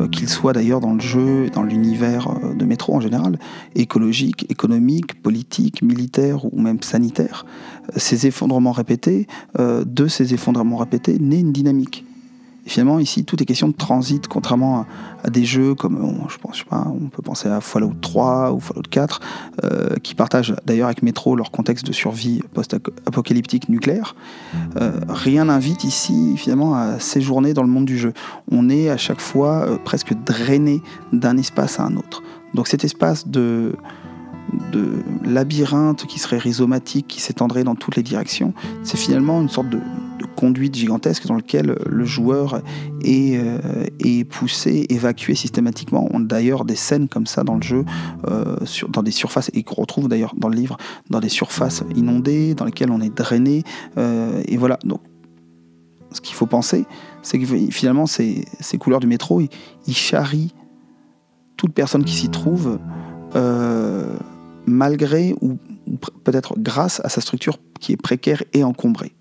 S1: euh, qu'il soit d'ailleurs dans le jeu dans l'univers euh, de métro en général, écologique, économique, politique, militaire ou même sanitaire, euh, ces effondrements répétés, de ces effondrements répétés naît une dynamique. Et finalement, ici, tout est question de transit, contrairement à, des jeux comme, je pense, sais pas, on peut penser à Fallout 3 ou Fallout 4, euh, qui partagent d'ailleurs avec Metro leur contexte de survie post-apocalyptique nucléaire. Euh, rien n'invite ici, finalement, à séjourner dans le monde du jeu. On est à chaque fois euh, presque drainé d'un espace à un autre. Donc cet espace de de labyrinthe qui serait rhizomatique, qui s'étendrait dans toutes les directions, c'est finalement une sorte de, conduite gigantesque dans lequel le joueur est, euh, est poussé, évacué systématiquement. On a d'ailleurs des scènes comme ça dans le jeu, euh, dans des surfaces, et qu'on retrouve d'ailleurs dans le livre, dans des surfaces inondées, dans lesquelles on est drainé. Euh, et voilà, donc ce qu'il faut penser, c'est que finalement ces, ces, couleurs du métro, ils, charrient toute personne qui s'y trouve malgré ou peut-être grâce à sa structure qui est précaire et encombrée.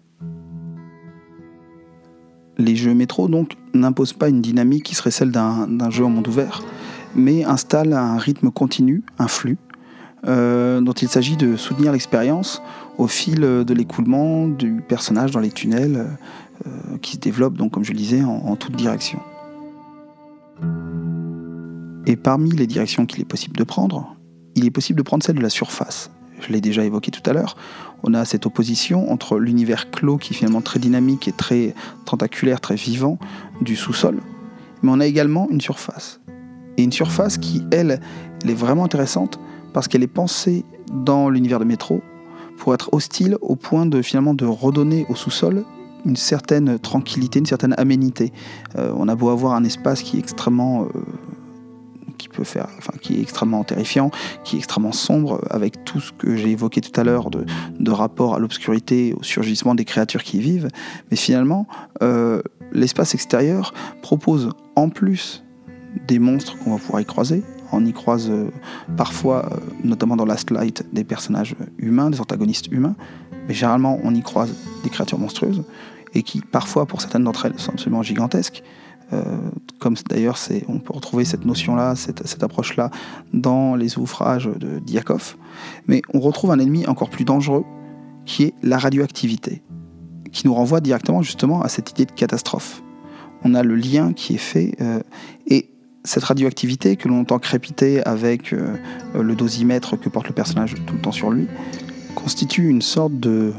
S1: Les jeux métro donc n'imposent pas une dynamique qui serait celle d'un jeu en monde ouvert, mais installent un rythme continu, un flux, euh, dont il s'agit de soutenir l'expérience au fil de l'écoulement du personnage dans les tunnels euh, qui se développent, donc, comme je le disais, en, en toute direction. Et parmi les directions qu'il est possible de prendre, il est possible de prendre celle de la surface. Je l'ai déjà évoqué tout à l'heure. On a cette opposition entre l'univers clos qui est finalement très dynamique et très tentaculaire, très vivant du sous-sol, mais on a également une surface. Et une surface qui, elle, elle est vraiment intéressante parce qu'elle est pensée dans l'univers de métro pour être hostile au point de finalement de redonner au sous-sol une certaine tranquillité, une certaine aménité. Euh, on a beau avoir un espace qui est extrêmement euh, qui est extrêmement terrifiant, qui est extrêmement sombre, avec tout ce que j'ai évoqué tout à l'heure de, de, rapport à l'obscurité, au surgissement des créatures qui y vivent. Mais finalement, euh, l'espace extérieur propose en plus des monstres qu'on va pouvoir y croiser. On y croise euh, parfois, euh, notamment dans Last Light, des personnages humains, des antagonistes humains, mais généralement on y croise des créatures monstrueuses et qui parfois, pour certaines d'entre elles, sont absolument gigantesques. Euh, comme d'ailleurs on peut retrouver cette notion-là, cette, approche-là dans les ouvrages de Diakov. Mais on retrouve un ennemi encore plus dangereux qui est la radioactivité, qui nous renvoie directement justement à cette idée de catastrophe. on a le lien qui est fait. et cette radioactivité que l'on entend crépiter avec le dosimètre que porte le personnage tout le temps sur lui, constitue une sorte de,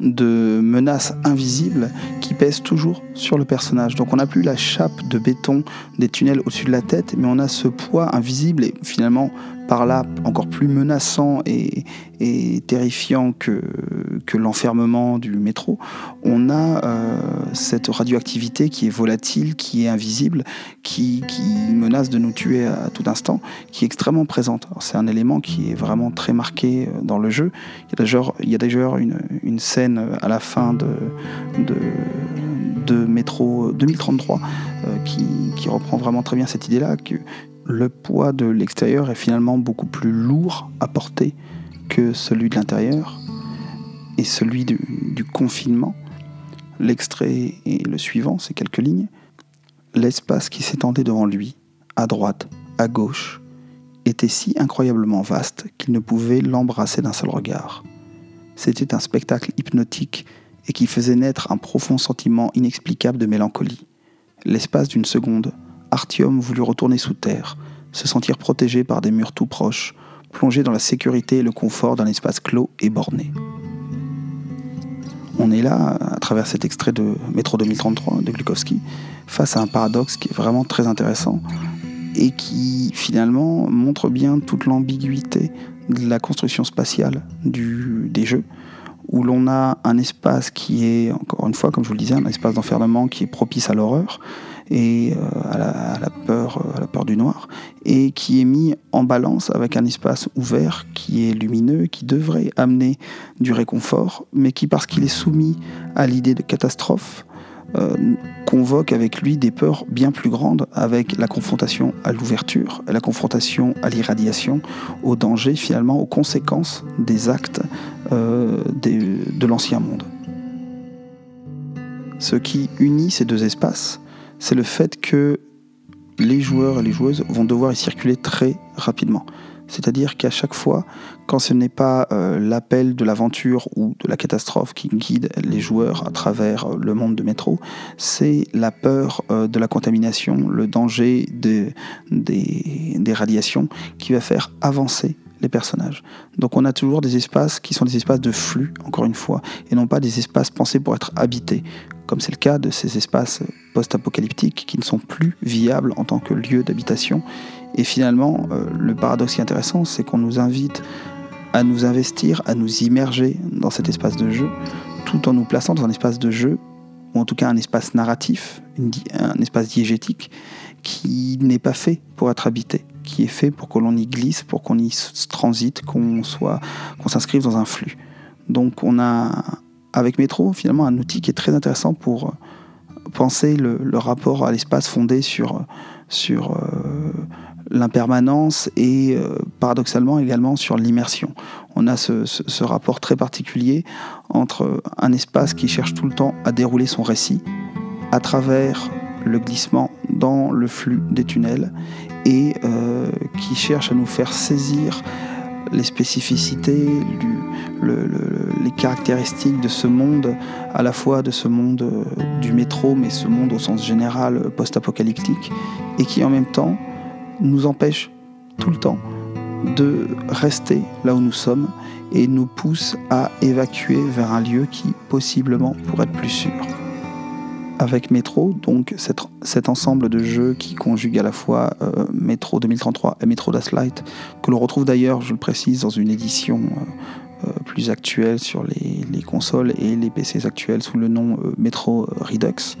S1: de menace invisible qui pèse toujours sur le personnage. Donc on n'a plus la chape de béton des tunnels au-dessus de la tête, mais on a ce poids invisible et finalement par là encore plus menaçant et, terrifiant que, l'enfermement du métro, on a euh, cette radioactivité qui est volatile, qui est invisible, qui, menace de nous tuer à tout instant, qui est extrêmement présente. C'est un élément qui est vraiment très marqué euh, dans le jeu. Il y a d'ailleurs une, scène à la fin de, de, de Métro 2033 euh, qui, reprend vraiment très bien cette idée-là, le poids de l'extérieur est finalement beaucoup plus lourd à porter que celui de l'intérieur et celui du, confinement. L'extrait est le suivant, c'est quelques lignes. L'espace qui s'étendait devant lui, à droite, à gauche, était si incroyablement vaste qu'il ne pouvait l'embrasser d'un seul regard. C'était un spectacle hypnotique et qui faisait naître un profond sentiment inexplicable de mélancolie. L'espace d'une seconde, Artium voulut retourner sous terre, se sentir protégé par des murs tout proches, plongé dans la sécurité et le confort d'un espace clos et borné. On est là, à travers cet extrait de Métro 2033 de Glukowski, face à un paradoxe qui est vraiment très intéressant et qui finalement montre bien toute l'ambiguïté de la construction spatiale des jeux, où l'on a un espace qui est, encore une fois, comme je vous le disais, un espace d'enfermement qui est propice à l'horreur, et euh, à la, peur, euh, à la peur du noir, et qui est mis en balance avec un espace ouvert qui est lumineux, qui devrait amener du réconfort, mais qui, parce qu'il est soumis à l'idée de catastrophe, euh, convoque avec lui des peurs bien plus grandes, avec la confrontation à l'ouverture, la confrontation à l'irradiation, au danger finalement, aux conséquences des actes de l'ancien monde. Ce qui unit ces deux espaces, c'est le fait que les joueurs et les joueuses vont devoir y circuler très rapidement. C'est-à-dire qu'à chaque fois, quand ce n'est pas euh, l'appel de l'aventure ou de la catastrophe qui guide les joueurs à travers euh, le monde de métro, c'est la peur euh, de la contamination, le danger des, des radiations qui va faire avancer les personnages. Donc on a toujours des espaces qui sont des espaces de flux, encore une fois, et non pas des espaces pensés pour être habités, comme c'est le cas de ces espaces post-apocalyptiques qui ne sont plus viables en tant que lieu d'habitation. Et finalement, euh, le paradoxe qui est intéressant, c'est qu'on nous invite à nous investir, à nous immerger dans cet espace de jeu, tout en nous plaçant dans un espace de jeu, ou en tout cas un espace narratif, un espace diégétique, qui n'est pas fait pour être habité, qui est fait pour que l'on y glisse, pour qu'on y transite, qu'on soit, qu'on s'inscrive dans un flux. Donc on a avec Métro finalement un outil qui est très intéressant pour penser le, rapport à l'espace fondé sur, sur euh, l'impermanence et euh, paradoxalement également sur l'immersion. On a ce, rapport très particulier entre un espace qui cherche tout le temps à dérouler son récit à travers le glissement dans le flux des tunnels et euh, qui cherche à nous faire saisir les spécificités, les caractéristiques de ce monde, à la fois de ce monde euh, du métro, mais ce monde au sens général euh, post-apocalyptique, et qui en même temps nous empêche tout le temps de rester là où nous sommes et nous pousse à évacuer vers un lieu qui possiblement pourrait être plus sûr avec Metro, donc cet, ensemble de jeux qui conjugue à la fois euh, Metro 2033 et Metro Last Light, que l'on retrouve d'ailleurs, je le précise, dans une édition euh, euh, plus actuelle sur les, consoles et les PCs actuels sous le nom Metro Redux.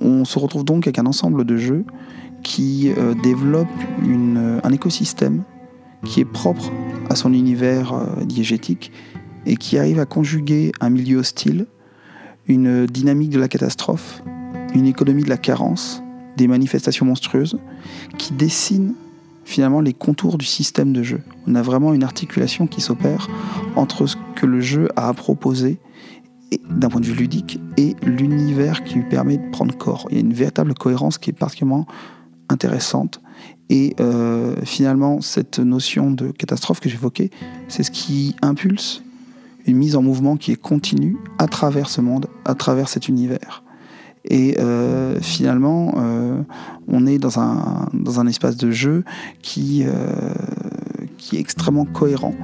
S1: On se retrouve donc avec un ensemble de jeux qui développe un écosystème qui est propre à son univers diégétique et qui arrive à conjuguer un milieu hostile une dynamique de la catastrophe, une économie de la carence, des manifestations monstrueuses, qui dessinent finalement les contours du système de jeu. On a vraiment une articulation qui s'opère entre ce que le jeu a à proposer d'un point de vue ludique et l'univers qui lui permet de prendre corps. Il y a une véritable cohérence qui est particulièrement intéressante. Et euh, finalement, cette notion de catastrophe que j'évoquais, c'est ce qui impulse une mise en mouvement qui est continue à travers ce monde, à travers cet univers. Et finalement, on est dans un, dans un espace de jeu qui, qui est extrêmement cohérent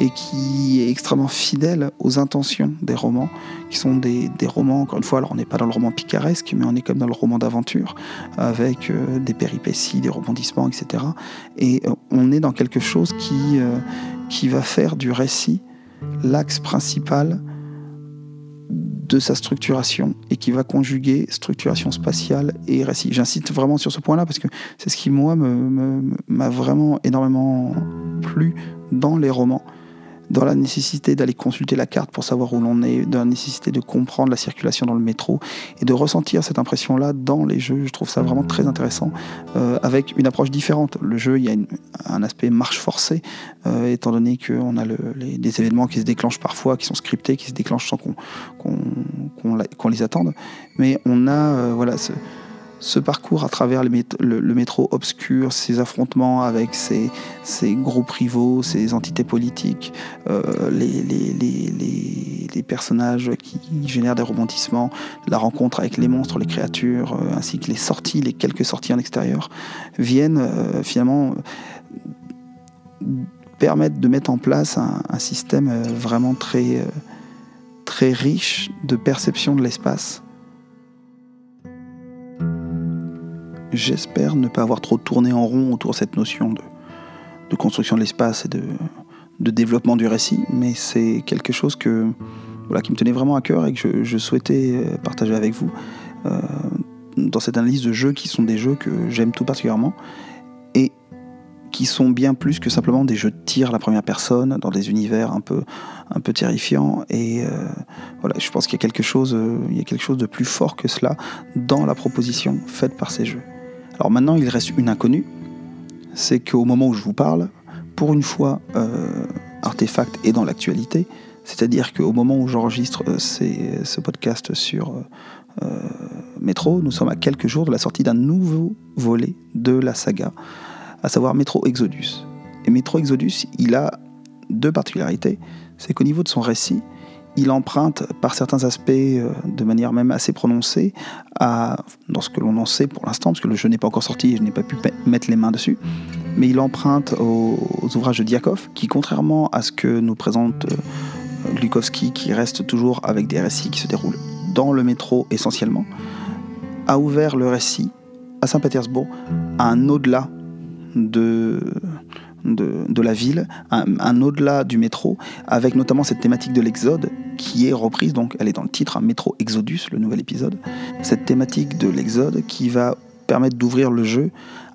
S1: et qui est extrêmement fidèle aux intentions des romans, qui sont des, romans, encore une fois, alors on n'est pas dans le roman picaresque, mais on est comme dans le roman d'aventure, avec euh, des péripéties, des rebondissements, etc. Et euh, on est dans quelque chose qui, euh, qui va faire du récit l'axe principal de sa structuration et qui va conjuguer structuration spatiale et récit. J'insiste vraiment sur ce point-là parce que c'est ce qui, moi, m'a vraiment énormément plu dans les romans dans la nécessité d'aller consulter la carte pour savoir où l'on est, dans la nécessité de comprendre la circulation dans le métro et de ressentir cette impression-là dans les jeux. Je trouve ça vraiment très intéressant, euh, avec une approche différente. Le jeu, il y a un aspect marche forcée, euh, étant donné qu'on a les, des événements qui se déclenchent parfois, qui sont scriptés, qui se déclenchent sans qu'on les attende. Mais on a euh, voilà, ce, ce parcours à travers le, métro obscur, ces affrontements avec ces, groupes rivaux, ces entités politiques, euh, les, personnages qui génèrent des rebondissements, la rencontre avec les monstres, les créatures, euh, ainsi que les sorties, les quelques sorties en extérieur, viennent euh, finalement permettre de mettre en place un, un système vraiment très, très riche de perception de l'espace J'espère ne pas avoir trop tourné en rond autour de cette notion de, construction de l'espace et de, développement du récit, mais c'est quelque chose qui me tenait vraiment à cœur et que je, souhaitais euh, partager avec vous euh, dans cette analyse de jeux qui sont des jeux que j'aime tout particulièrement et qui sont bien plus que simplement des jeux de tir à la première personne dans des univers un peu, un peu terrifiants. Et euh, voilà, je pense qu'il y a quelque chose, il y a quelque chose de plus fort que cela dans la proposition faite par ces jeux. Alors maintenant, il reste une inconnue, c'est qu'au moment où je vous parle, pour une fois, euh, Artefact est dans l'actualité, c'est-à-dire qu'au moment où j'enregistre euh, ce podcast sur euh, Metro, nous sommes à quelques jours de la sortie d'un nouveau volet de la saga, à savoir Metro Exodus. Et Metro Exodus, il a deux particularités, c'est qu'au niveau de son récit, il emprunte par certains aspects euh, de manière même assez prononcée à, dans ce que l'on en sait pour l'instant, parce que le jeu n'est pas encore sorti et je n'ai pas pu mettre les mains dessus, mais il emprunte aux, ouvrages de Diakov, qui contrairement à ce que nous présente euh, qui reste toujours avec des récits qui se déroulent dans le métro essentiellement, a ouvert le récit à Saint-Pétersbourg à un au-delà de, de, la ville, un, au-delà du métro, avec notamment cette thématique de l'exode qui est reprise, donc elle est dans le titre, un métro Exodus, le nouvel épisode, cette thématique de l'exode qui va permettre d'ouvrir le jeu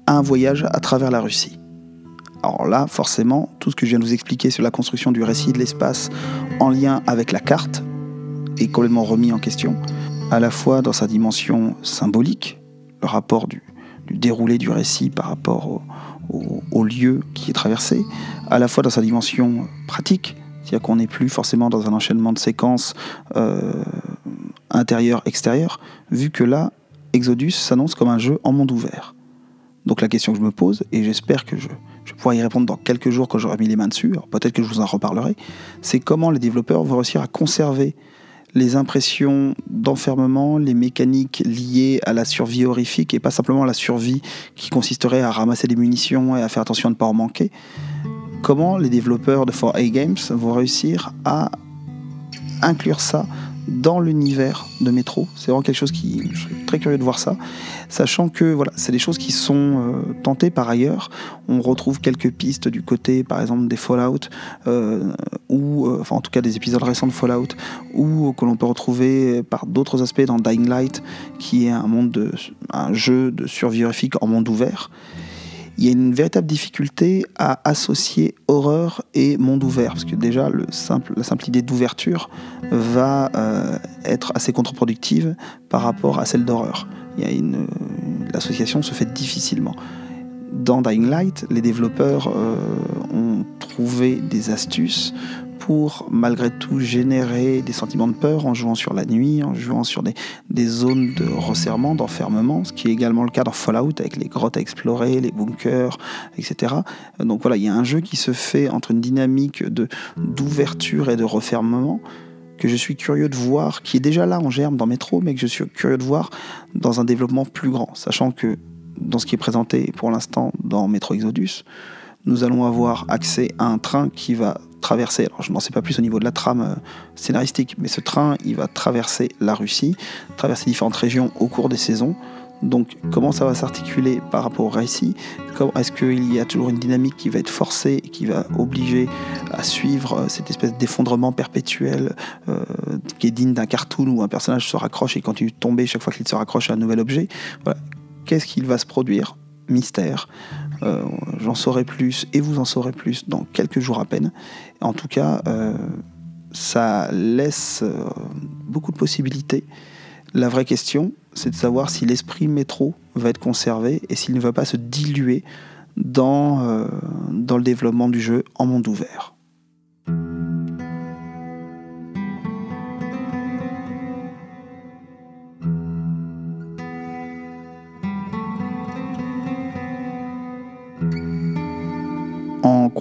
S1: à un voyage à travers la Russie. Alors là, forcément, tout ce que je viens de vous expliquer sur la construction du récit de l'espace en lien avec la carte est complètement remis en question, à la fois dans sa dimension symbolique, le rapport du, déroulé du récit par rapport au, lieu qui est traversé, à la fois dans sa dimension pratique, c'est-à-dire qu'on n'est plus forcément dans un enchaînement de séquences euh, intérieur-extérieur, vu que là, Exodus s'annonce comme un jeu en monde ouvert. Donc la question que je me pose, et j'espère que je, je pourrai y répondre dans quelques jours quand j'aurai mis les mains dessus, peut-être que je vous en reparlerai, c'est comment les développeurs vont réussir à conserver les impressions d'enfermement, les mécaniques liées à la survie horrifique et pas simplement la survie qui consisterait à ramasser des munitions et à faire attention à ne pas en manquer. Comment les développeurs de 4A Games vont réussir à inclure ça dans l'univers de Metro? C'est vraiment quelque chose qui. Je suis très curieux de voir ça. Sachant que voilà, c'est des choses qui sont euh, tentées par ailleurs. On retrouve quelques pistes du côté, par exemple, des Fallout, euh, ou euh, en tout cas des épisodes récents de Fallout, ou que l'on peut retrouver par d'autres aspects dans Dying Light, qui est un monde de, un jeu de survie horrifique en monde ouvert il y a une véritable difficulté à associer horreur et monde ouvert, parce que déjà la simple idée d'ouverture va euh, être assez contre-productive par rapport à celle d'horreur. Une, l'association se fait difficilement. Dans Dying Light, les développeurs euh, ont trouvé des astuces pour malgré tout générer des sentiments de peur en jouant sur la nuit, en jouant sur des, des zones de resserrement, d'enfermement, ce qui est également le cas dans Fallout avec les grottes à explorer, les bunkers, etc. Donc voilà, il y a un jeu qui se fait entre une dynamique d'ouverture et de refermement que je suis curieux de voir, qui est déjà là en germe dans Métro, mais que je suis curieux de voir dans un développement plus grand, sachant que dans ce qui est présenté pour l'instant dans Métro Exodus, nous allons avoir accès à un train qui va alors je n'en sais pas plus au niveau de la trame euh, scénaristique, mais ce train, il va traverser la Russie, traverser différentes régions au cours des saisons. Donc comment ça va s'articuler par rapport au récit? Est-ce qu'il y a toujours une dynamique qui va être forcée, qui va obliger à suivre euh, cette espèce d'effondrement perpétuel euh, qui est digne d'un cartoon où un personnage se raccroche et continue de tomber chaque fois qu'il se raccroche à un nouvel objet? Qu'est-ce qu'il va se produire? Mystère. Euh, j'en saurai plus et vous en saurez plus dans quelques jours à peine. En tout cas, euh, ça laisse euh, beaucoup de possibilités. La vraie question, c'est de savoir si l'esprit métro va être conservé et s'il ne va pas se diluer dans, dans le développement du jeu en monde ouvert.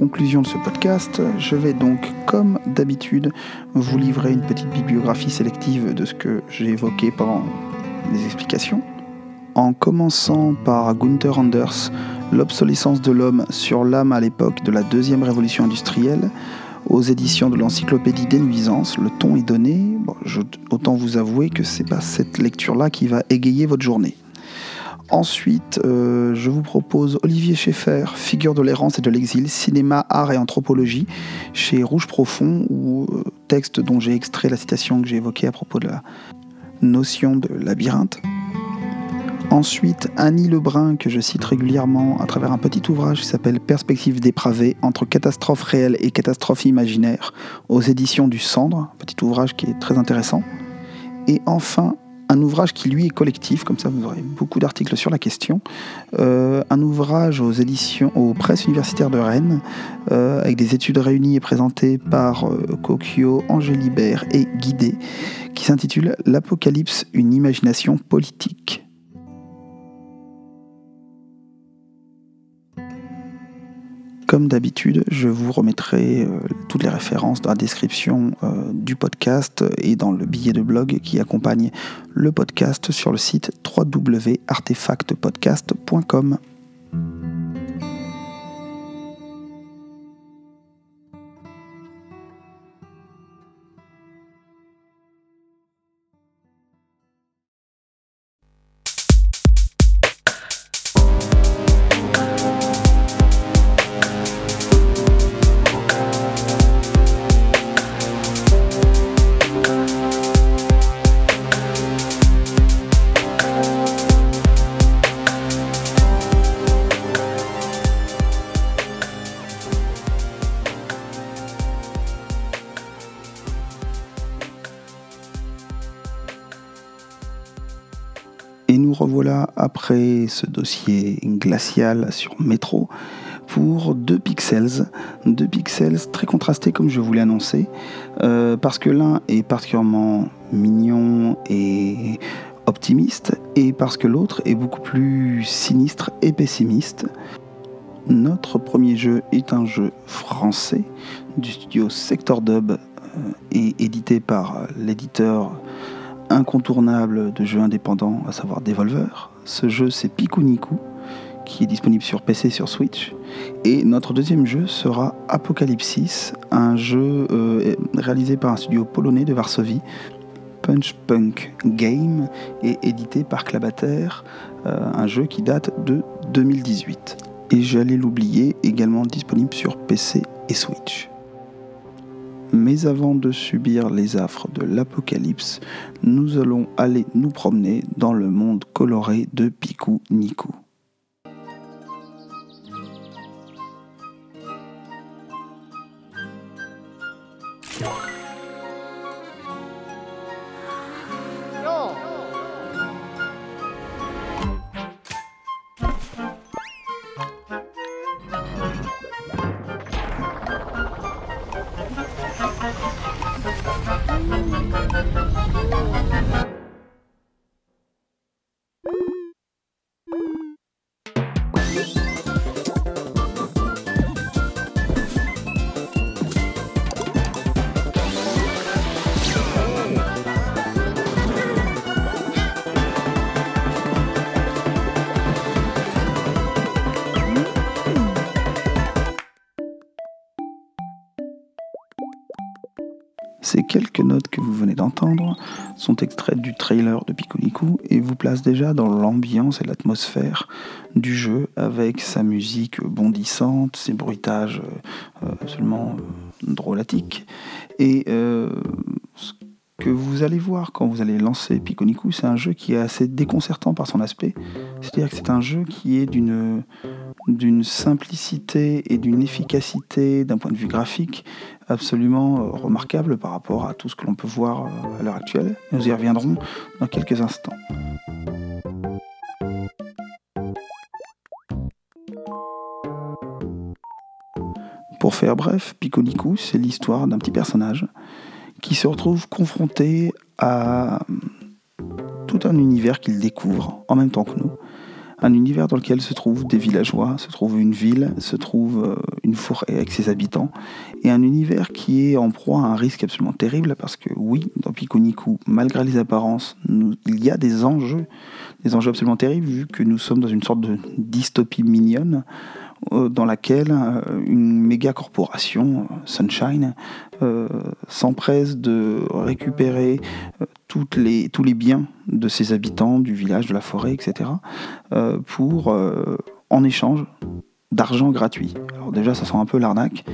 S1: Conclusion de ce podcast, je vais donc, comme d'habitude, vous livrer une petite bibliographie sélective de ce que j'ai évoqué pendant mes explications. En commençant par Gunther Anders, L'obsolescence de l'homme sur l'âme à l'époque de la deuxième révolution industrielle, aux éditions de l'encyclopédie des nuisances, le ton est donné. autant vous avouer que c'est pas cette lecture-là qui va égayer votre journée. Ensuite, euh, je vous propose Olivier Schaeffer, Figure de l'errance et de l'exil, cinéma, art et anthropologie, chez Rouge Profond, ou euh, texte dont j'ai extrait la citation que j'ai évoquée à propos de la notion de labyrinthe. Ensuite, Annie Lebrun, que je cite régulièrement à travers un petit ouvrage qui s'appelle Perspective dépravée entre catastrophe réelle et catastrophe imaginaire, aux éditions du Cendre, petit ouvrage qui est très intéressant. Et enfin, un ouvrage qui lui est collectif, comme ça vous aurez beaucoup d'articles sur la question, euh, un ouvrage aux éditions, aux presses universitaires de Rennes, euh, avec des études réunies et présentées par euh, Angélibert et Guidé, qui s'intitule L'Apocalypse, une imagination politique. Comme d'habitude, je vous remettrai euh, toutes les références dans la description euh, du podcast et dans le billet de blog qui accompagne le podcast sur le site www.artefactpodcast.com. après ce dossier glacial sur Métro pour deux pixels, deux pixels très contrastés comme je vous l'ai annoncé, euh, parce que l'un est particulièrement mignon et optimiste, et parce que l'autre est beaucoup plus sinistre et pessimiste. Notre premier jeu est un jeu français du studio Sector Dub euh, et édité par l'éditeur incontournable de jeux indépendants, à savoir Devolver. Ce jeu, c'est Pikuniku, qui est disponible sur PC et sur Switch. Et notre deuxième jeu sera Apocalypsis, un jeu euh, réalisé par un studio polonais de Varsovie, Punch Punk Game, et édité par Clabater, euh, un jeu qui date de 2018. Et j'allais l'oublier, également disponible sur PC et Switch. Mais avant de subir les affres de l'apocalypse, nous allons aller nous promener dans le monde coloré de Piku Niku. Ces quelques notes que vous venez d'entendre sont extraites du trailer de Piconico et vous placent déjà dans l'ambiance et l'atmosphère du jeu avec sa musique bondissante, ses bruitages euh, absolument euh, drôlatiques. Et euh, ce que vous allez voir quand vous allez lancer Piconico, c'est un jeu qui est assez déconcertant par son aspect. C'est-à-dire que c'est un jeu qui est d'une d'une simplicité et d'une efficacité d'un point de vue graphique absolument euh, remarquable par rapport à tout ce que l'on peut voir euh, à l'heure actuelle. Nous y reviendrons dans quelques instants. Pour faire bref, Piconicu, c'est l'histoire d'un petit personnage qui se retrouve confronté à tout un univers qu'il découvre en même temps que nous un univers dans lequel se trouvent des villageois, se trouve une ville, se trouve euh, une forêt avec ses habitants, et un univers qui est en proie à un risque absolument terrible parce que oui, dans Piconicu, malgré les apparences, il y a des enjeux, des enjeux absolument terribles vu que nous sommes dans une sorte de dystopie mignonne dans laquelle euh, une méga corporation, Sunshine, s'empresse de récupérer les, tous les biens de ses habitants, du village, de la forêt, etc., euh, pour, euh, en échange d'argent gratuit. Alors déjà, ça sent un peu l'arnaque.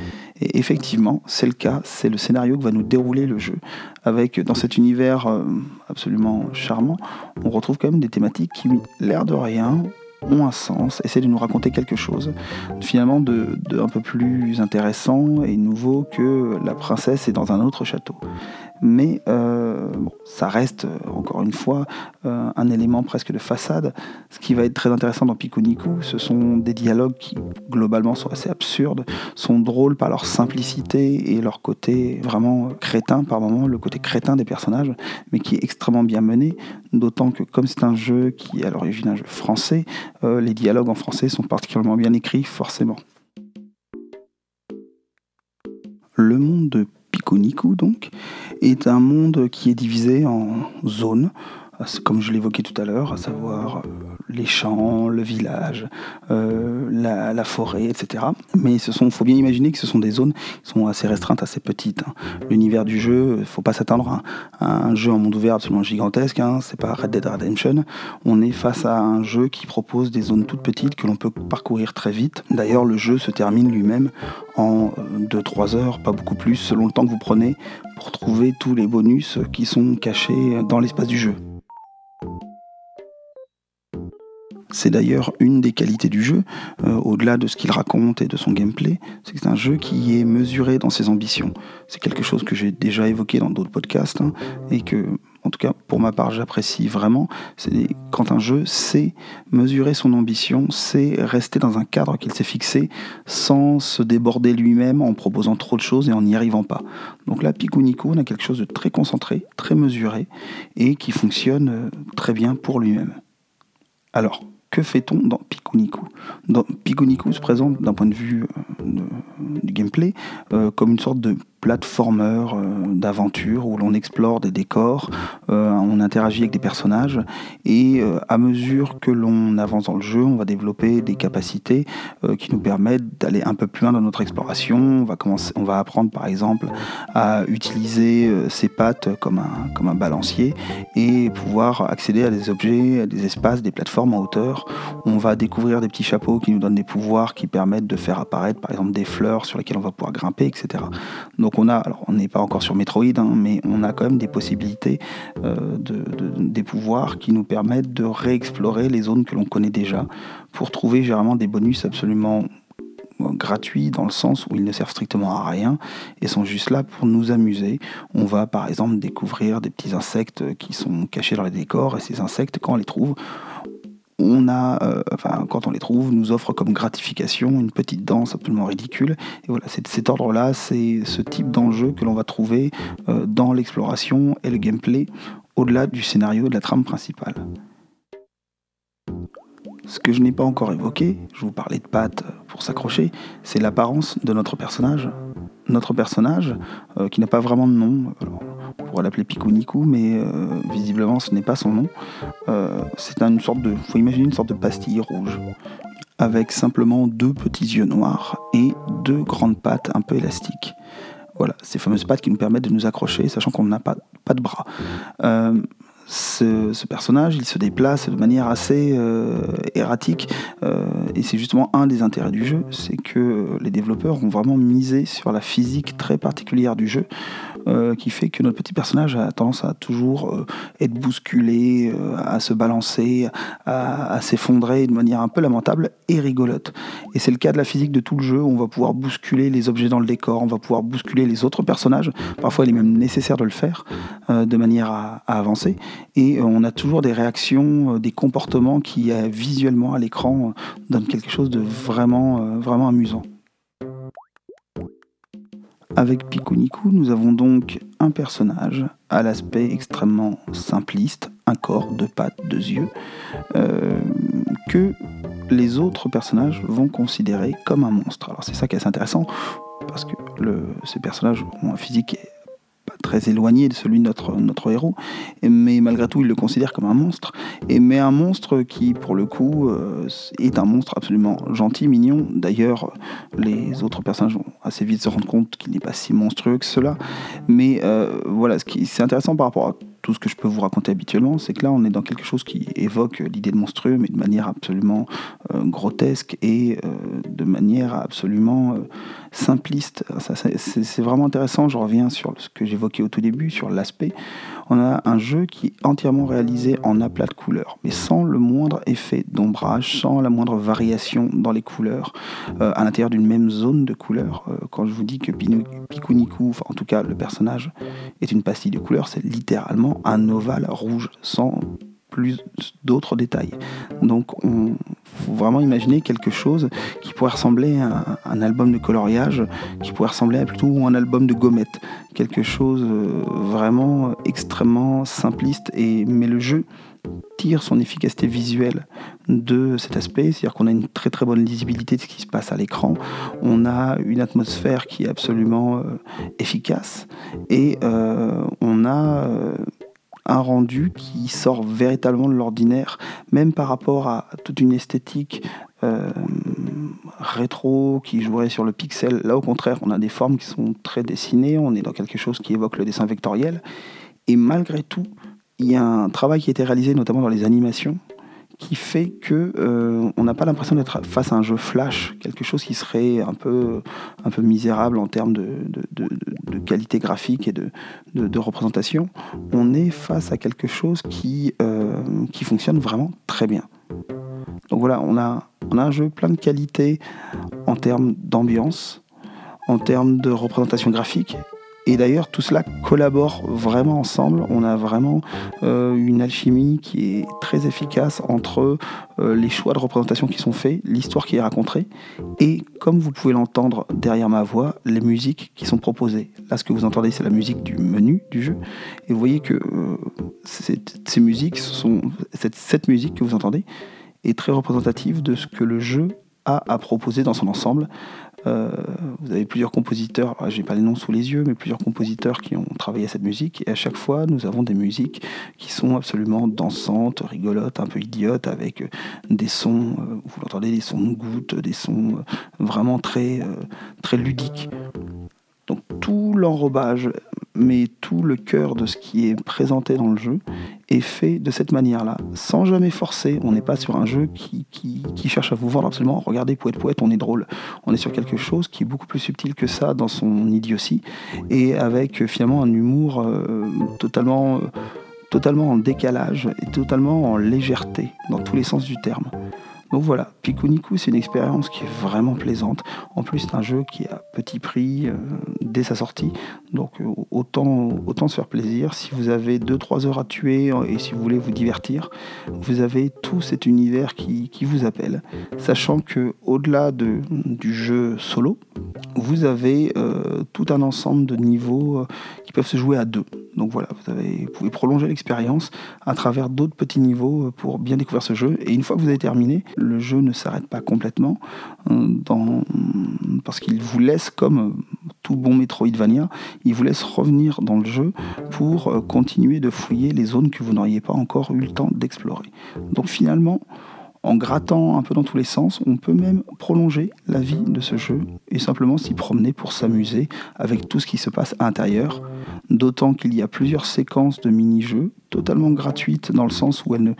S1: Et effectivement, c'est le cas. C'est le scénario que va nous dérouler le jeu. Avec, dans cet univers euh, absolument charmant, on retrouve quand même des thématiques qui, l'air de rien, ont un sens, essaient de nous raconter quelque chose, finalement de, de, un peu plus intéressant et nouveau que la princesse est dans un autre château mais euh, ça reste euh, encore une fois euh, un élément presque de façade. Ce qui va être très intéressant dans Piconico, ce sont des dialogues qui globalement sont assez absurdes, sont drôles par leur simplicité et leur côté vraiment crétin par moments, le côté crétin des personnages, mais qui est extrêmement bien mené, d'autant que comme c'est un jeu qui est à l'origine un jeu français, les dialogues en français sont particulièrement bien écrits forcément. Le monde de Piconico donc est un monde qui est divisé en zones comme je l'évoquais tout à l'heure, à savoir euh, les champs, le village, euh, la, forêt, etc. Mais ce sont, faut bien imaginer que ce sont des zones qui sont assez restreintes, assez petites. Hein. L'univers du jeu, il faut pas s'attendre à, un jeu en monde ouvert absolument gigantesque. Hein. C'est pas Red Dead Redemption. On est face à un jeu qui propose des zones toutes petites que l'on peut parcourir très vite. D'ailleurs, le jeu se termine lui-même en 2-3 heures, pas beaucoup plus, selon le temps que vous prenez pour trouver tous les bonus qui sont cachés dans l'espace du jeu. C'est d'ailleurs une des qualités du jeu, euh, au-delà de ce qu'il raconte et de son gameplay, c'est que c'est un jeu qui est mesuré dans ses ambitions. C'est quelque chose que j'ai déjà évoqué dans d'autres podcasts hein, et que, en tout cas pour ma part, j'apprécie vraiment. Quand un jeu sait mesurer son ambition, sait rester dans un cadre qu'il s'est fixé sans se déborder lui-même en proposant trop de choses et en n'y arrivant pas. Donc là, Picunico, on a quelque chose de très concentré, très mesuré et qui fonctionne euh, très bien pour lui-même. Alors, que fait-on dans Picunico Dans se présente d'un point de vue euh, du gameplay euh, comme une sorte de platformer euh, d'aventure où l'on explore des décors, euh, on interagit avec des personnages et euh, à mesure que l'on avance dans le jeu, on va développer des capacités qui nous permettent d'aller un peu plus loin dans notre exploration. On va commencer, on va apprendre par exemple à utiliser ses pattes comme un comme un balancier et pouvoir accéder à des objets, à des espaces, des plateformes en hauteur. On va découvrir des petits chapeaux qui nous donnent des pouvoirs qui permettent de faire apparaître par exemple des fleurs sur lesquelles on va pouvoir grimper, etc. Donc donc on a, on n'est pas encore sur Metroid, hein, mais on a quand même des possibilités, euh, de, des pouvoirs qui nous permettent de réexplorer les zones que l'on connaît déjà pour trouver généralement des bonus absolument euh, gratuits dans le sens où ils ne servent strictement à rien et sont juste là pour nous amuser. On va par exemple découvrir des petits insectes qui sont cachés dans les décors et ces insectes, quand on les trouve, on a, euh, quand on les trouve, nous offre comme gratification une petite danse absolument ridicule. Et voilà, c'est cet ordre-là, c'est ce type d'enjeu que l'on va trouver euh, dans l'exploration et le gameplay, au-delà du scénario de la trame principale. Ce que je n'ai pas encore évoqué, je vous parlais de pattes pour s'accrocher, c'est l'apparence de notre personnage. Notre personnage, euh, qui n'a pas vraiment de nom, on pourrait l'appeler Pikuniku, mais euh, visiblement ce n'est pas son nom. Euh, c'est une sorte de, faut imaginer une sorte de pastille rouge, avec simplement deux petits yeux noirs et deux grandes pattes un peu élastiques. Voilà, ces fameuses pattes qui nous permettent de nous accrocher, sachant qu'on n'a pas, pas de bras. Ce, personnage, il se déplace de manière assez euh, erratique, euh, et c'est justement un des intérêts du jeu, c'est que les développeurs ont vraiment misé sur la physique très particulière du jeu, euh, qui fait que notre petit personnage a tendance à toujours être bousculé, à se balancer, à, s'effondrer de manière un peu lamentable et rigolote. Et c'est le cas de la physique de tout le jeu, on va pouvoir bousculer les objets dans le décor, on va pouvoir bousculer les autres personnages, parfois il est même nécessaire de le faire, de manière à avancer et euh, on a toujours des réactions, euh, des comportements qui euh, visuellement à l'écran donnent quelque chose de vraiment, vraiment amusant. Avec Pikuniku, nous avons donc un personnage à l'aspect extrêmement simpliste, un corps, deux pattes, deux yeux, que les autres personnages vont considérer comme un monstre. Alors c'est ça qui est assez intéressant, parce que ces personnages ont un physique très éloigné de celui de notre, héros, mais malgré tout il le considère comme un monstre, et mais un monstre qui pour le coup euh, est un monstre absolument gentil, mignon. D'ailleurs les autres personnages vont assez vite se rendre compte qu'il n'est pas si monstrueux que cela, mais euh, voilà, ce qui c'est intéressant par rapport à tout ce que je peux vous raconter habituellement, c'est que là, on est dans quelque chose qui évoque l'idée de monstrueux, mais de manière absolument euh, grotesque et euh, de manière absolument euh, simpliste. C'est vraiment intéressant. Je reviens sur ce que j'évoquais au tout début, sur l'aspect. On a un jeu qui est entièrement réalisé en aplat de couleurs, mais sans le moindre effet d'ombrage, sans la moindre variation dans les couleurs, à l'intérieur d'une même zone de couleurs. quand je vous dis que Pikuniku, en tout cas le personnage, est une pastille de couleurs, c'est littéralement un ovale rouge sans plus d'autres détails. Donc on faut vraiment imaginer quelque chose qui pourrait ressembler à un album de coloriage, qui pourrait ressembler à plutôt un album de gommettes. Quelque chose euh, vraiment extrêmement simpliste, et, mais le jeu tire son efficacité visuelle de cet aspect, c'est-à-dire qu'on a une très très bonne lisibilité de ce qui se passe à l'écran, on a une atmosphère qui est absolument euh, efficace, et euh, on a un rendu qui sort véritablement de l'ordinaire, même par rapport à toute une esthétique euh, rétro qui jouerait sur le pixel. Là, au contraire, on a des formes qui sont très dessinées, on est dans quelque chose qui évoque le dessin vectoriel. Et malgré tout, il y a un travail qui a été réalisé, notamment dans les animations, qui fait que euh, on n'a pas l'impression d'être face à un jeu flash, quelque chose qui serait un peu, misérable en termes de, qualité graphique et de, représentation. On est face à quelque chose qui, euh, qui fonctionne vraiment très bien. Donc voilà, on a, on a un jeu plein de qualités en termes d'ambiance, en termes de représentation graphique et d'ailleurs, tout cela collabore vraiment ensemble. On a vraiment euh, une alchimie qui est très efficace entre euh, les choix de représentation qui sont faits, l'histoire qui est racontée, et comme vous pouvez l'entendre derrière ma voix, les musiques qui sont proposées. Là, ce que vous entendez, c'est la musique du menu du jeu. Et vous voyez que euh, ces musiques, cette musique que vous entendez est très représentative de ce que le jeu a à proposer dans son ensemble. Euh, vous avez plusieurs compositeurs, je n'ai pas les noms sous les yeux, mais plusieurs compositeurs qui ont travaillé à cette musique. Et à chaque fois, nous avons des musiques qui sont absolument dansantes, rigolotes, un peu idiotes, avec des sons, euh, vous l'entendez, des sons de gouttes, des sons euh, vraiment très, très ludiques. Donc tout l'enrobage, mais tout le cœur de ce qui est présenté dans le jeu est fait de cette manière-là, sans jamais forcer. On n'est pas sur un jeu qui, cherche à vous vendre absolument. Regardez, poète poète, on est drôle. On est sur quelque chose qui est beaucoup plus subtil que ça dans son idiotie et avec finalement un humour euh, euh, totalement en décalage et totalement en légèreté dans tous les sens du terme. Donc voilà, Pikuniku, c'est une expérience qui est vraiment plaisante. En plus, c'est un jeu qui est à petit prix euh, dès sa sortie. Donc euh, autant, se faire plaisir. Si vous avez 2-3 heures à tuer euh, et si vous voulez vous divertir, vous avez tout cet univers qui, vous appelle. Sachant que au-delà de, du jeu solo, vous avez tout un ensemble de niveaux qui peuvent se jouer à deux. Donc voilà, vous, avez, vous pouvez prolonger l'expérience à travers d'autres petits niveaux pour bien découvrir ce jeu. Et une fois que vous avez terminé, le jeu ne s'arrête pas complètement, euh, parce qu'il vous laisse, comme tout bon Metroidvania, il vous laisse revenir dans le jeu pour euh, continuer de fouiller les zones que vous n'auriez pas encore eu le temps d'explorer. Donc finalement, En grattant un peu dans tous les sens, on peut même prolonger la vie de ce jeu et simplement s'y promener pour s'amuser avec tout ce qui se passe à l'intérieur. D'autant qu'il y a plusieurs séquences de mini-jeux totalement gratuites dans le sens où elles ne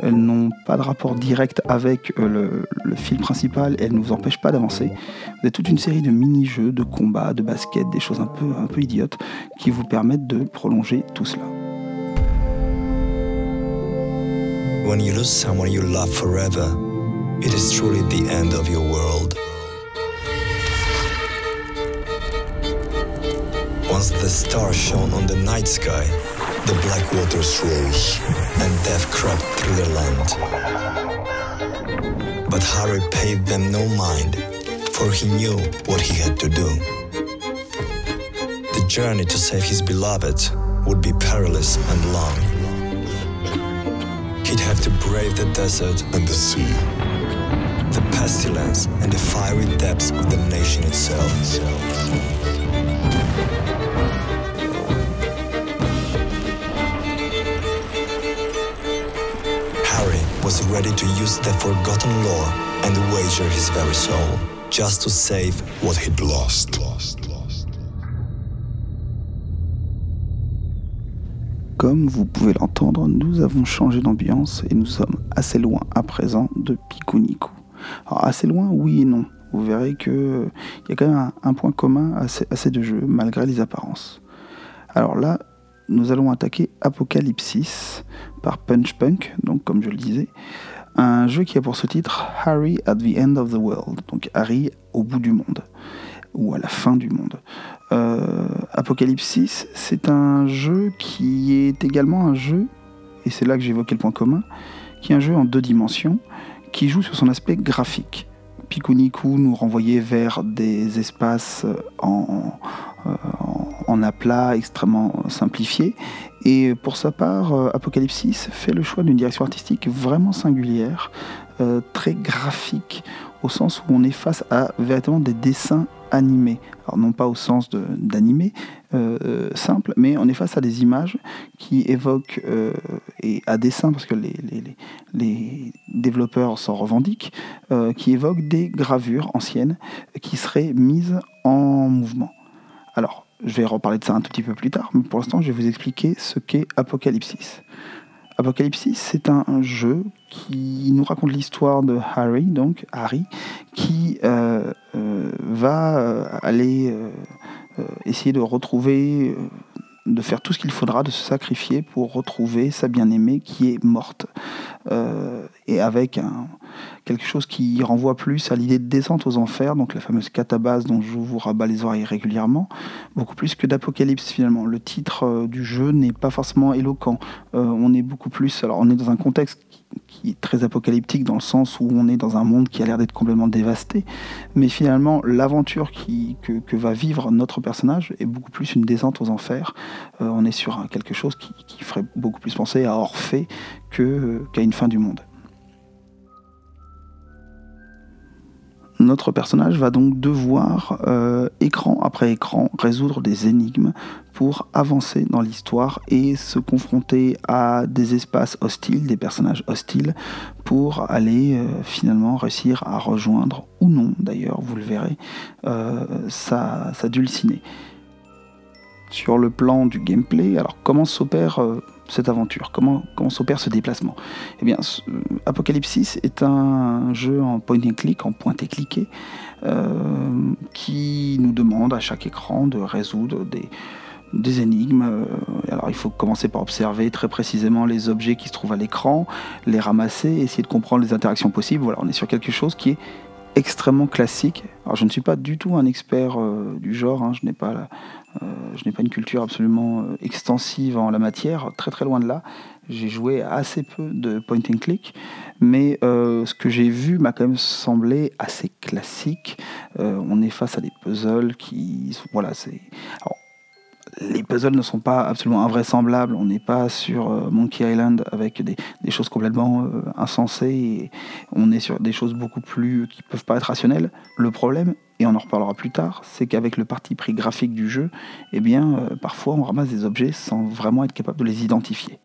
S1: elles n'ont pas de rapport direct avec euh, le, fil principal elles ne vous empêchent pas d'avancer. Vous avez toute une série de mini-jeux, de combats, de basket, des choses un peu, un peu idiotes qui vous permettent de prolonger tout cela. When you lose someone you love forever, it is truly the end of. Once the stars shone on the night sky, The black waters rose, and death crept through the land. But Harry paid them no mind, for he knew what he had to do. The journey to save his beloved would be perilous and long. He'd have to brave the desert and the sea, the pestilence and the fiery depths of the nation itself. Was ready to use the forgotten lore and wager his very soul just to save what he'd lost. Comme vous pouvez l'entendre, nous avons changé d'ambiance et nous sommes assez loin à présent de Pikuniku. Alors assez loin, oui et non. Vous verrez qu'il y a quand même un, point commun à ces deux jeux, malgré les apparences. Alors là, nous allons attaquer Apocalypsis par Punch Punk, donc comme je le disais, un jeu qui a pour ce titre Harry at the End of the World, donc Harry au bout du monde, ou à la fin du monde. Euh, Apocalypsis, c'est un jeu qui est également un jeu, et c'est là que j'évoquais le point commun, qui est un jeu en deux dimensions, qui joue sur son aspect graphique. Pikuniku nous renvoyait vers des espaces en, en, en aplat extrêmement simplifié. Et pour sa part, euh, Apocalypsis fait le choix d'une direction artistique vraiment singulière, euh, très graphique, au sens où on est face à véritablement des dessins animés. Alors non pas au sens d'animé euh, simple, mais on est face à des images qui évoquent, et à dessin parce que les, les, les développeurs s'en revendiquent, qui évoquent des gravures anciennes qui seraient mises en mouvement. Alors, je vais reparler de ça un tout petit peu plus tard, mais pour l'instant, je vais vous expliquer ce qu'est Apocalypsis. Apocalypsis, c'est un, jeu qui nous raconte l'histoire de Harry, donc Harry, qui euh, euh, va euh, aller essayer de retrouver, de faire tout ce qu'il faudra, de se sacrifier pour retrouver sa bien-aimée qui est morte. et avec quelque chose qui renvoie plus à l'idée de descente aux enfers, donc la fameuse catabase dont je vous rabats les oreilles régulièrement, beaucoup plus que d'apocalypse finalement. Le titre euh, du jeu n'est pas forcément éloquent. Euh, on est beaucoup plus, alors on est dans un contexte qui, est très apocalyptique dans le sens où on est dans un monde qui a l'air d'être complètement dévasté, mais finalement l'aventure que, va vivre notre personnage est beaucoup plus une descente aux enfers. Euh, on est sur quelque chose qui, qui, ferait beaucoup plus penser à Orphée qu'à une fin du monde. Notre personnage va donc devoir, euh, écran après écran, résoudre des énigmes pour avancer dans l'histoire et se confronter à des espaces hostiles, des personnages hostiles, pour aller euh, finalement réussir à rejoindre, ou non d'ailleurs, vous le verrez, euh, sa, sa dulcinée. Sur le plan du gameplay, alors comment s'opère cette aventure Comment, s'opère ce déplacement Eh bien, euh, Apocalypsis est un jeu en point and click, en pointé cliqué, euh, qui nous demande à chaque écran de résoudre des, des énigmes. Euh, alors il faut commencer par observer très précisément les objets qui se trouvent à l'écran, les ramasser, essayer de comprendre les interactions possibles. Voilà, on est sur quelque chose qui est extrêmement classique. Alors je ne suis pas du tout un expert du genre, hein, je n'ai pas euh, pas une culture absolument euh, extensive en la matière, très très loin de là. J'ai joué assez peu de point and click, mais euh, ce que j'ai vu m'a quand même semblé assez classique. on est face à des puzzles qui, voilà, c'est les puzzles ne sont pas absolument invraisemblables. On n'est pas sur Monkey Island avec des, choses complètement insensées. Et on est sur des choses beaucoup plus qui peuvent pas être rationnelles. Le problème et on en reparlera plus tard, c'est qu'avec le parti pris graphique du jeu, eh bien, euh, parfois on ramasse des objets sans vraiment être capable de les identifier.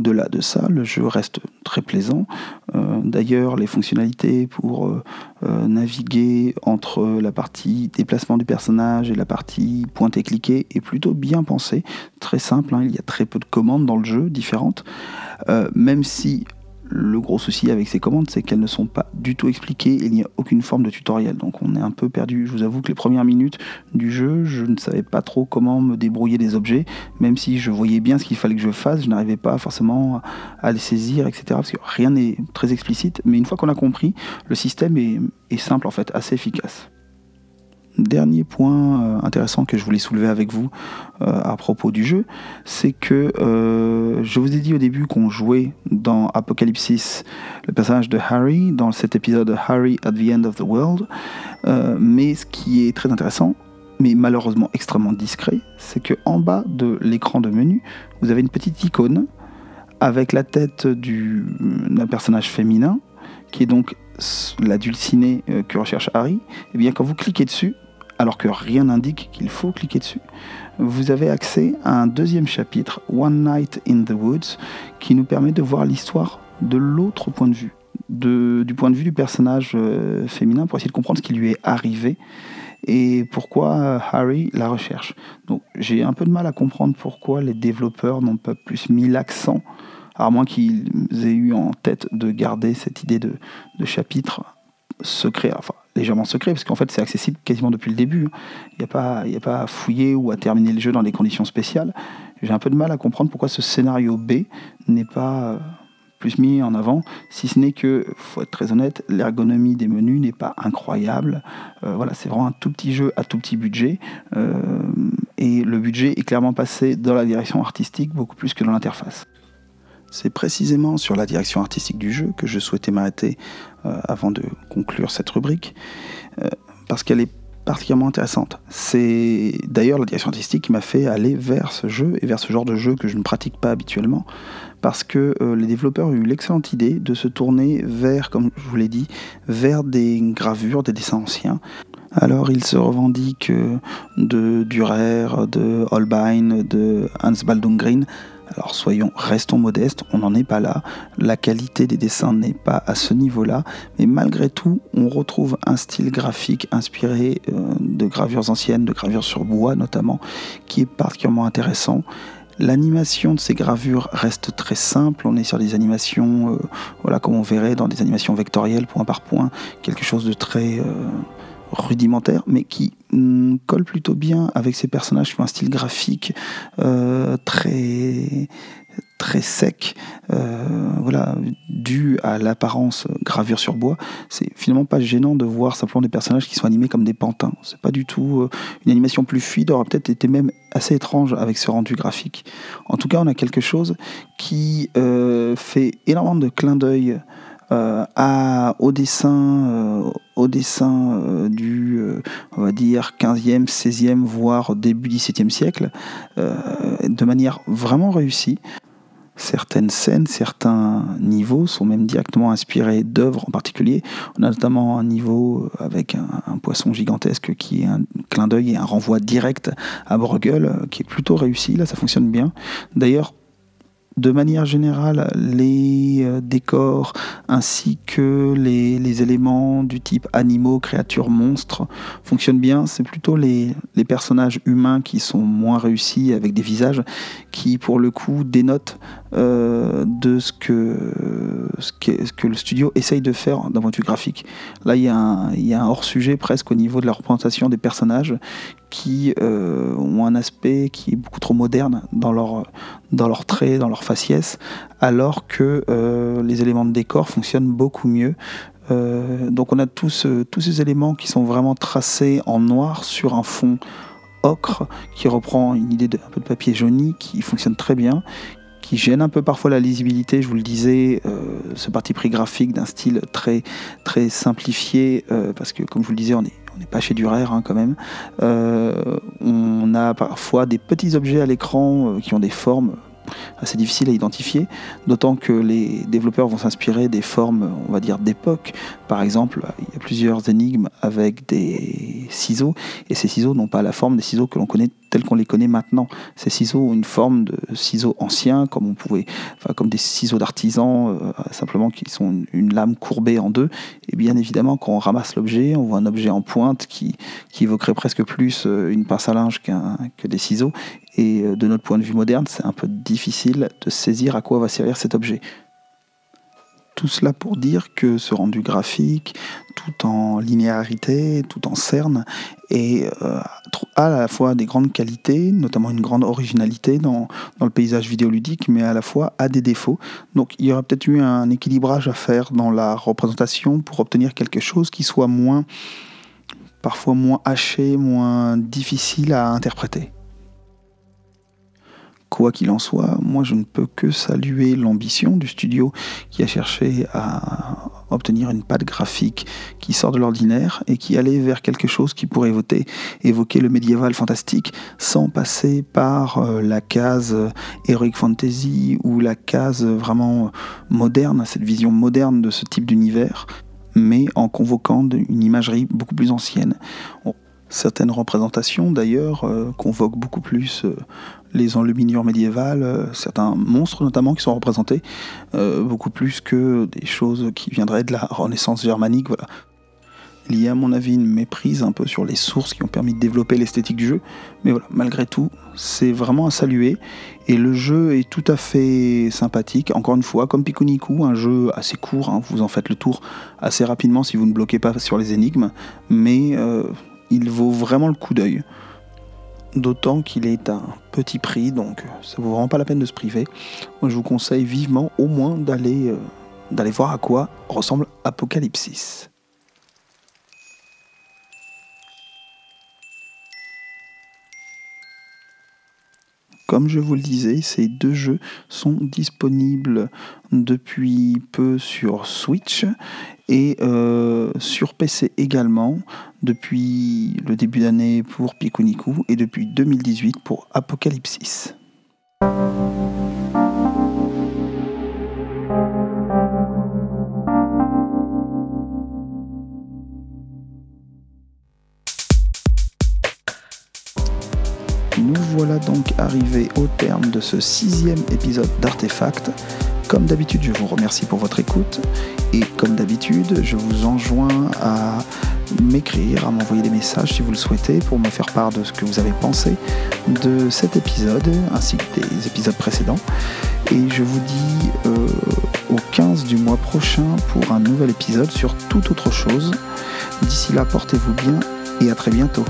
S1: Au au-delà de ça, le jeu reste très plaisant. Euh, d'ailleurs, les fonctionnalités pour euh, euh, naviguer entre la partie déplacement du personnage et la partie pointer-cliquer est plutôt bien pensée. Très simple, hein, il y a très peu de commandes dans le jeu différentes. même si le gros souci avec ces commandes, c'est qu'elles ne sont pas du tout expliquées et il n'y a aucune forme de tutoriel. Donc on est un peu perdu. Je vous avoue que les premières minutes du jeu, je ne savais pas trop comment me débrouiller des objets, même si je voyais bien ce qu'il fallait que je fasse, je n'arrivais pas forcément à les saisir, etc. Parce que rien n'est très explicite. Mais une fois qu'on a compris, le système est, est simple en fait, assez efficace. Dernier point euh, intéressant que je voulais soulever avec vous euh, à propos du jeu, c'est que euh, je vous ai dit au début qu'on jouait dans Apocalypse le personnage de Harry, dans cet épisode de Harry at the End of the World. mais ce qui est très intéressant, mais malheureusement extrêmement discret, c'est que en bas de l'écran de menu, vous avez une petite icône avec la tête d'un personnage féminin, qui est donc la dulcinée que recherche Harry. Et bien quand vous cliquez dessus, alors que rien n'indique qu'il faut cliquer dessus, vous avez accès à un deuxième chapitre, One Night in the Woods, qui nous permet de voir l'histoire de l'autre point de vue, du point de vue du personnage euh, féminin, pour essayer de comprendre ce qui lui est arrivé et pourquoi euh, Harry la recherche. Donc j'ai un peu de mal à comprendre pourquoi les développeurs n'ont pas plus mis l'accent, à moins qu'ils aient eu en tête de garder cette idée de, chapitre secret, enfin légèrement secret, parce qu'en fait c'est accessible quasiment depuis le début. Il n'y a, pas, a pas à fouiller ou à terminer le jeu dans des conditions spéciales. J'ai un peu de mal à comprendre pourquoi ce scénario B n'est pas euh, plus mis en avant, si ce n'est que, faut être très honnête, l'ergonomie des menus n'est pas incroyable. Euh, voilà, c'est vraiment un tout petit jeu à tout petit budget, euh, et le budget est clairement passé dans la direction artistique beaucoup plus que dans l'interface. C'est précisément sur la direction artistique du jeu que je souhaitais m'arrêter euh, avant de conclure cette rubrique, euh, parce qu'elle est particulièrement intéressante. C'est d'ailleurs la direction artistique qui m'a fait aller vers ce jeu et vers ce genre de jeu que je ne pratique pas habituellement, parce que euh, les développeurs ont eu l'excellente idée de se tourner vers, comme je vous l'ai dit, vers des gravures, des dessins anciens. Alors ils se revendiquent de Dürer, de Holbein, de Hans Baldung alors soyons, restons modestes, on n'en est pas là, la qualité des dessins n'est pas à ce niveau-là, mais malgré tout, on retrouve un style graphique inspiré euh, de gravures anciennes, de gravures sur bois notamment, qui est particulièrement intéressant. L'animation de ces gravures reste très simple. On est sur des animations, euh, voilà, comme on verrait dans des animations vectorielles, point par point, quelque chose de très euh, rudimentaire, mais qui mm, colle plutôt bien avec ces personnages qui ont un style graphique euh, très très sec, euh, voilà, dû à l'apparence gravure sur bois. C'est finalement pas gênant de voir simplement des personnages qui sont animés comme des pantins. C'est pas du tout euh, une animation plus fluide, aurait peut-être été même assez étrange avec ce rendu graphique. En tout cas, on a quelque chose qui fait énormément de clins d'œil euh, à, au dessin, euh, au dessin euh, du, on va dire, 15e, 16e, voire début 17e siècle, de manière vraiment réussie. Certaines scènes, certains niveaux sont même directement inspirés d'œuvres en particulier. On a notamment un niveau avec un, un poisson gigantesque qui est un clin d'œil et un renvoi direct à Bruegel qui est plutôt réussi. Là, ça fonctionne bien. D'ailleurs, de manière générale, les euh, décors ainsi que les, éléments du type animaux, créatures, monstres fonctionnent bien. C'est plutôt les, personnages humains qui sont moins réussis avec des visages qui, pour le coup, dénotent euh, de ce que, ce, que, le studio essaye de faire d'un point de vue graphique. Là, il y a un hors-sujet presque au niveau de la représentation des personnages qui euh, ont un aspect qui est beaucoup trop moderne dans leur, dans leurs traits, dans leur faciès, alors que euh, les éléments de décor fonctionnent beaucoup mieux. Euh, donc on a tous, tous ces éléments qui sont vraiment tracés en noir sur un fond ocre qui reprend une idée de un peu de papier jauni qui fonctionne très bien, qui gêne un peu parfois la lisibilité, je vous le disais, ce parti pris graphique d'un style très, très simplifié, parce que comme je vous le disais, on est on n'est pas chez Durer hein, quand même. Euh, on a parfois des petits objets à l'écran euh, qui ont des formes assez difficiles à identifier, d'autant que les développeurs vont s'inspirer des formes, on va dire, d'époque. Par exemple, il y a plusieurs énigmes avec des ciseaux, et ces ciseaux n'ont pas la forme des ciseaux que l'on connaît tels qu'on les connaît maintenant. Ces ciseaux ont une forme de ciseaux anciens, comme on pouvait, enfin, comme des ciseaux d'artisan, euh, simplement qui sont une, lame courbée en deux. Et bien évidemment, quand on ramasse l'objet, on voit un objet en pointe qui, qui évoquerait presque plus euh, une pince à linge que des ciseaux. Et de notre point de vue moderne, c'est un peu difficile de saisir à quoi va servir cet objet. Tout cela pour dire que ce rendu graphique, tout en linéarité, tout en cerne, et euh, à la fois des grandes qualités, notamment une grande originalité dans, dans, le paysage vidéoludique, mais à la fois a des défauts. Donc il y aurait peut-être eu un équilibrage à faire dans la représentation pour obtenir quelque chose qui soit moins, parfois moins haché, moins difficile à interpréter. Quoi qu'il en soit, moi je ne peux que saluer l'ambition du studio qui a cherché à obtenir une patte graphique qui sort de l'ordinaire et qui allait vers quelque chose qui pourrait évoquer, le médiéval fantastique sans passer par euh, la case euh, heroic fantasy ou la case vraiment moderne, cette vision moderne de ce type d'univers, mais en convoquant une imagerie beaucoup plus ancienne. Certaines représentations, d'ailleurs, euh, convoquent beaucoup plus euh, les enluminures médiévales, euh, certains monstres notamment qui sont représentés, beaucoup plus que des choses qui viendraient de la Renaissance germanique. Voilà. Il y a à mon avis une méprise un peu sur les sources qui ont permis de développer l'esthétique du jeu, mais voilà, malgré tout, c'est vraiment à saluer, et le jeu est tout à fait sympathique, encore une fois, comme Pikuniku, un jeu assez court, hein, vous en faites le tour assez rapidement si vous ne bloquez pas sur les énigmes, mais il vaut vraiment le coup d'œil. D'autant qu'il est à un petit prix, donc ça vaut vraiment pas la peine de se priver. Moi, je vous conseille vivement au moins d'aller euh, d'aller voir à quoi ressemble Apocalypsis. Comme je vous le disais, ces deux jeux sont disponibles depuis peu sur Switch et euh, sur PC également depuis le début d'année pour Pikuniku et depuis 2018 pour Apocalypsis. Nous voilà donc arrivés au terme de ce sixième épisode d'Artefact. Comme d'habitude, je vous remercie pour votre écoute et comme d'habitude, je vous enjoins à m'écrire, à m'envoyer des messages si vous le souhaitez pour me faire part de ce que vous avez pensé de cet épisode ainsi que des épisodes précédents. Et je vous dis euh, au 15 du mois prochain pour un nouvel épisode sur toute autre chose. D'ici là, portez-vous bien et à très bientôt.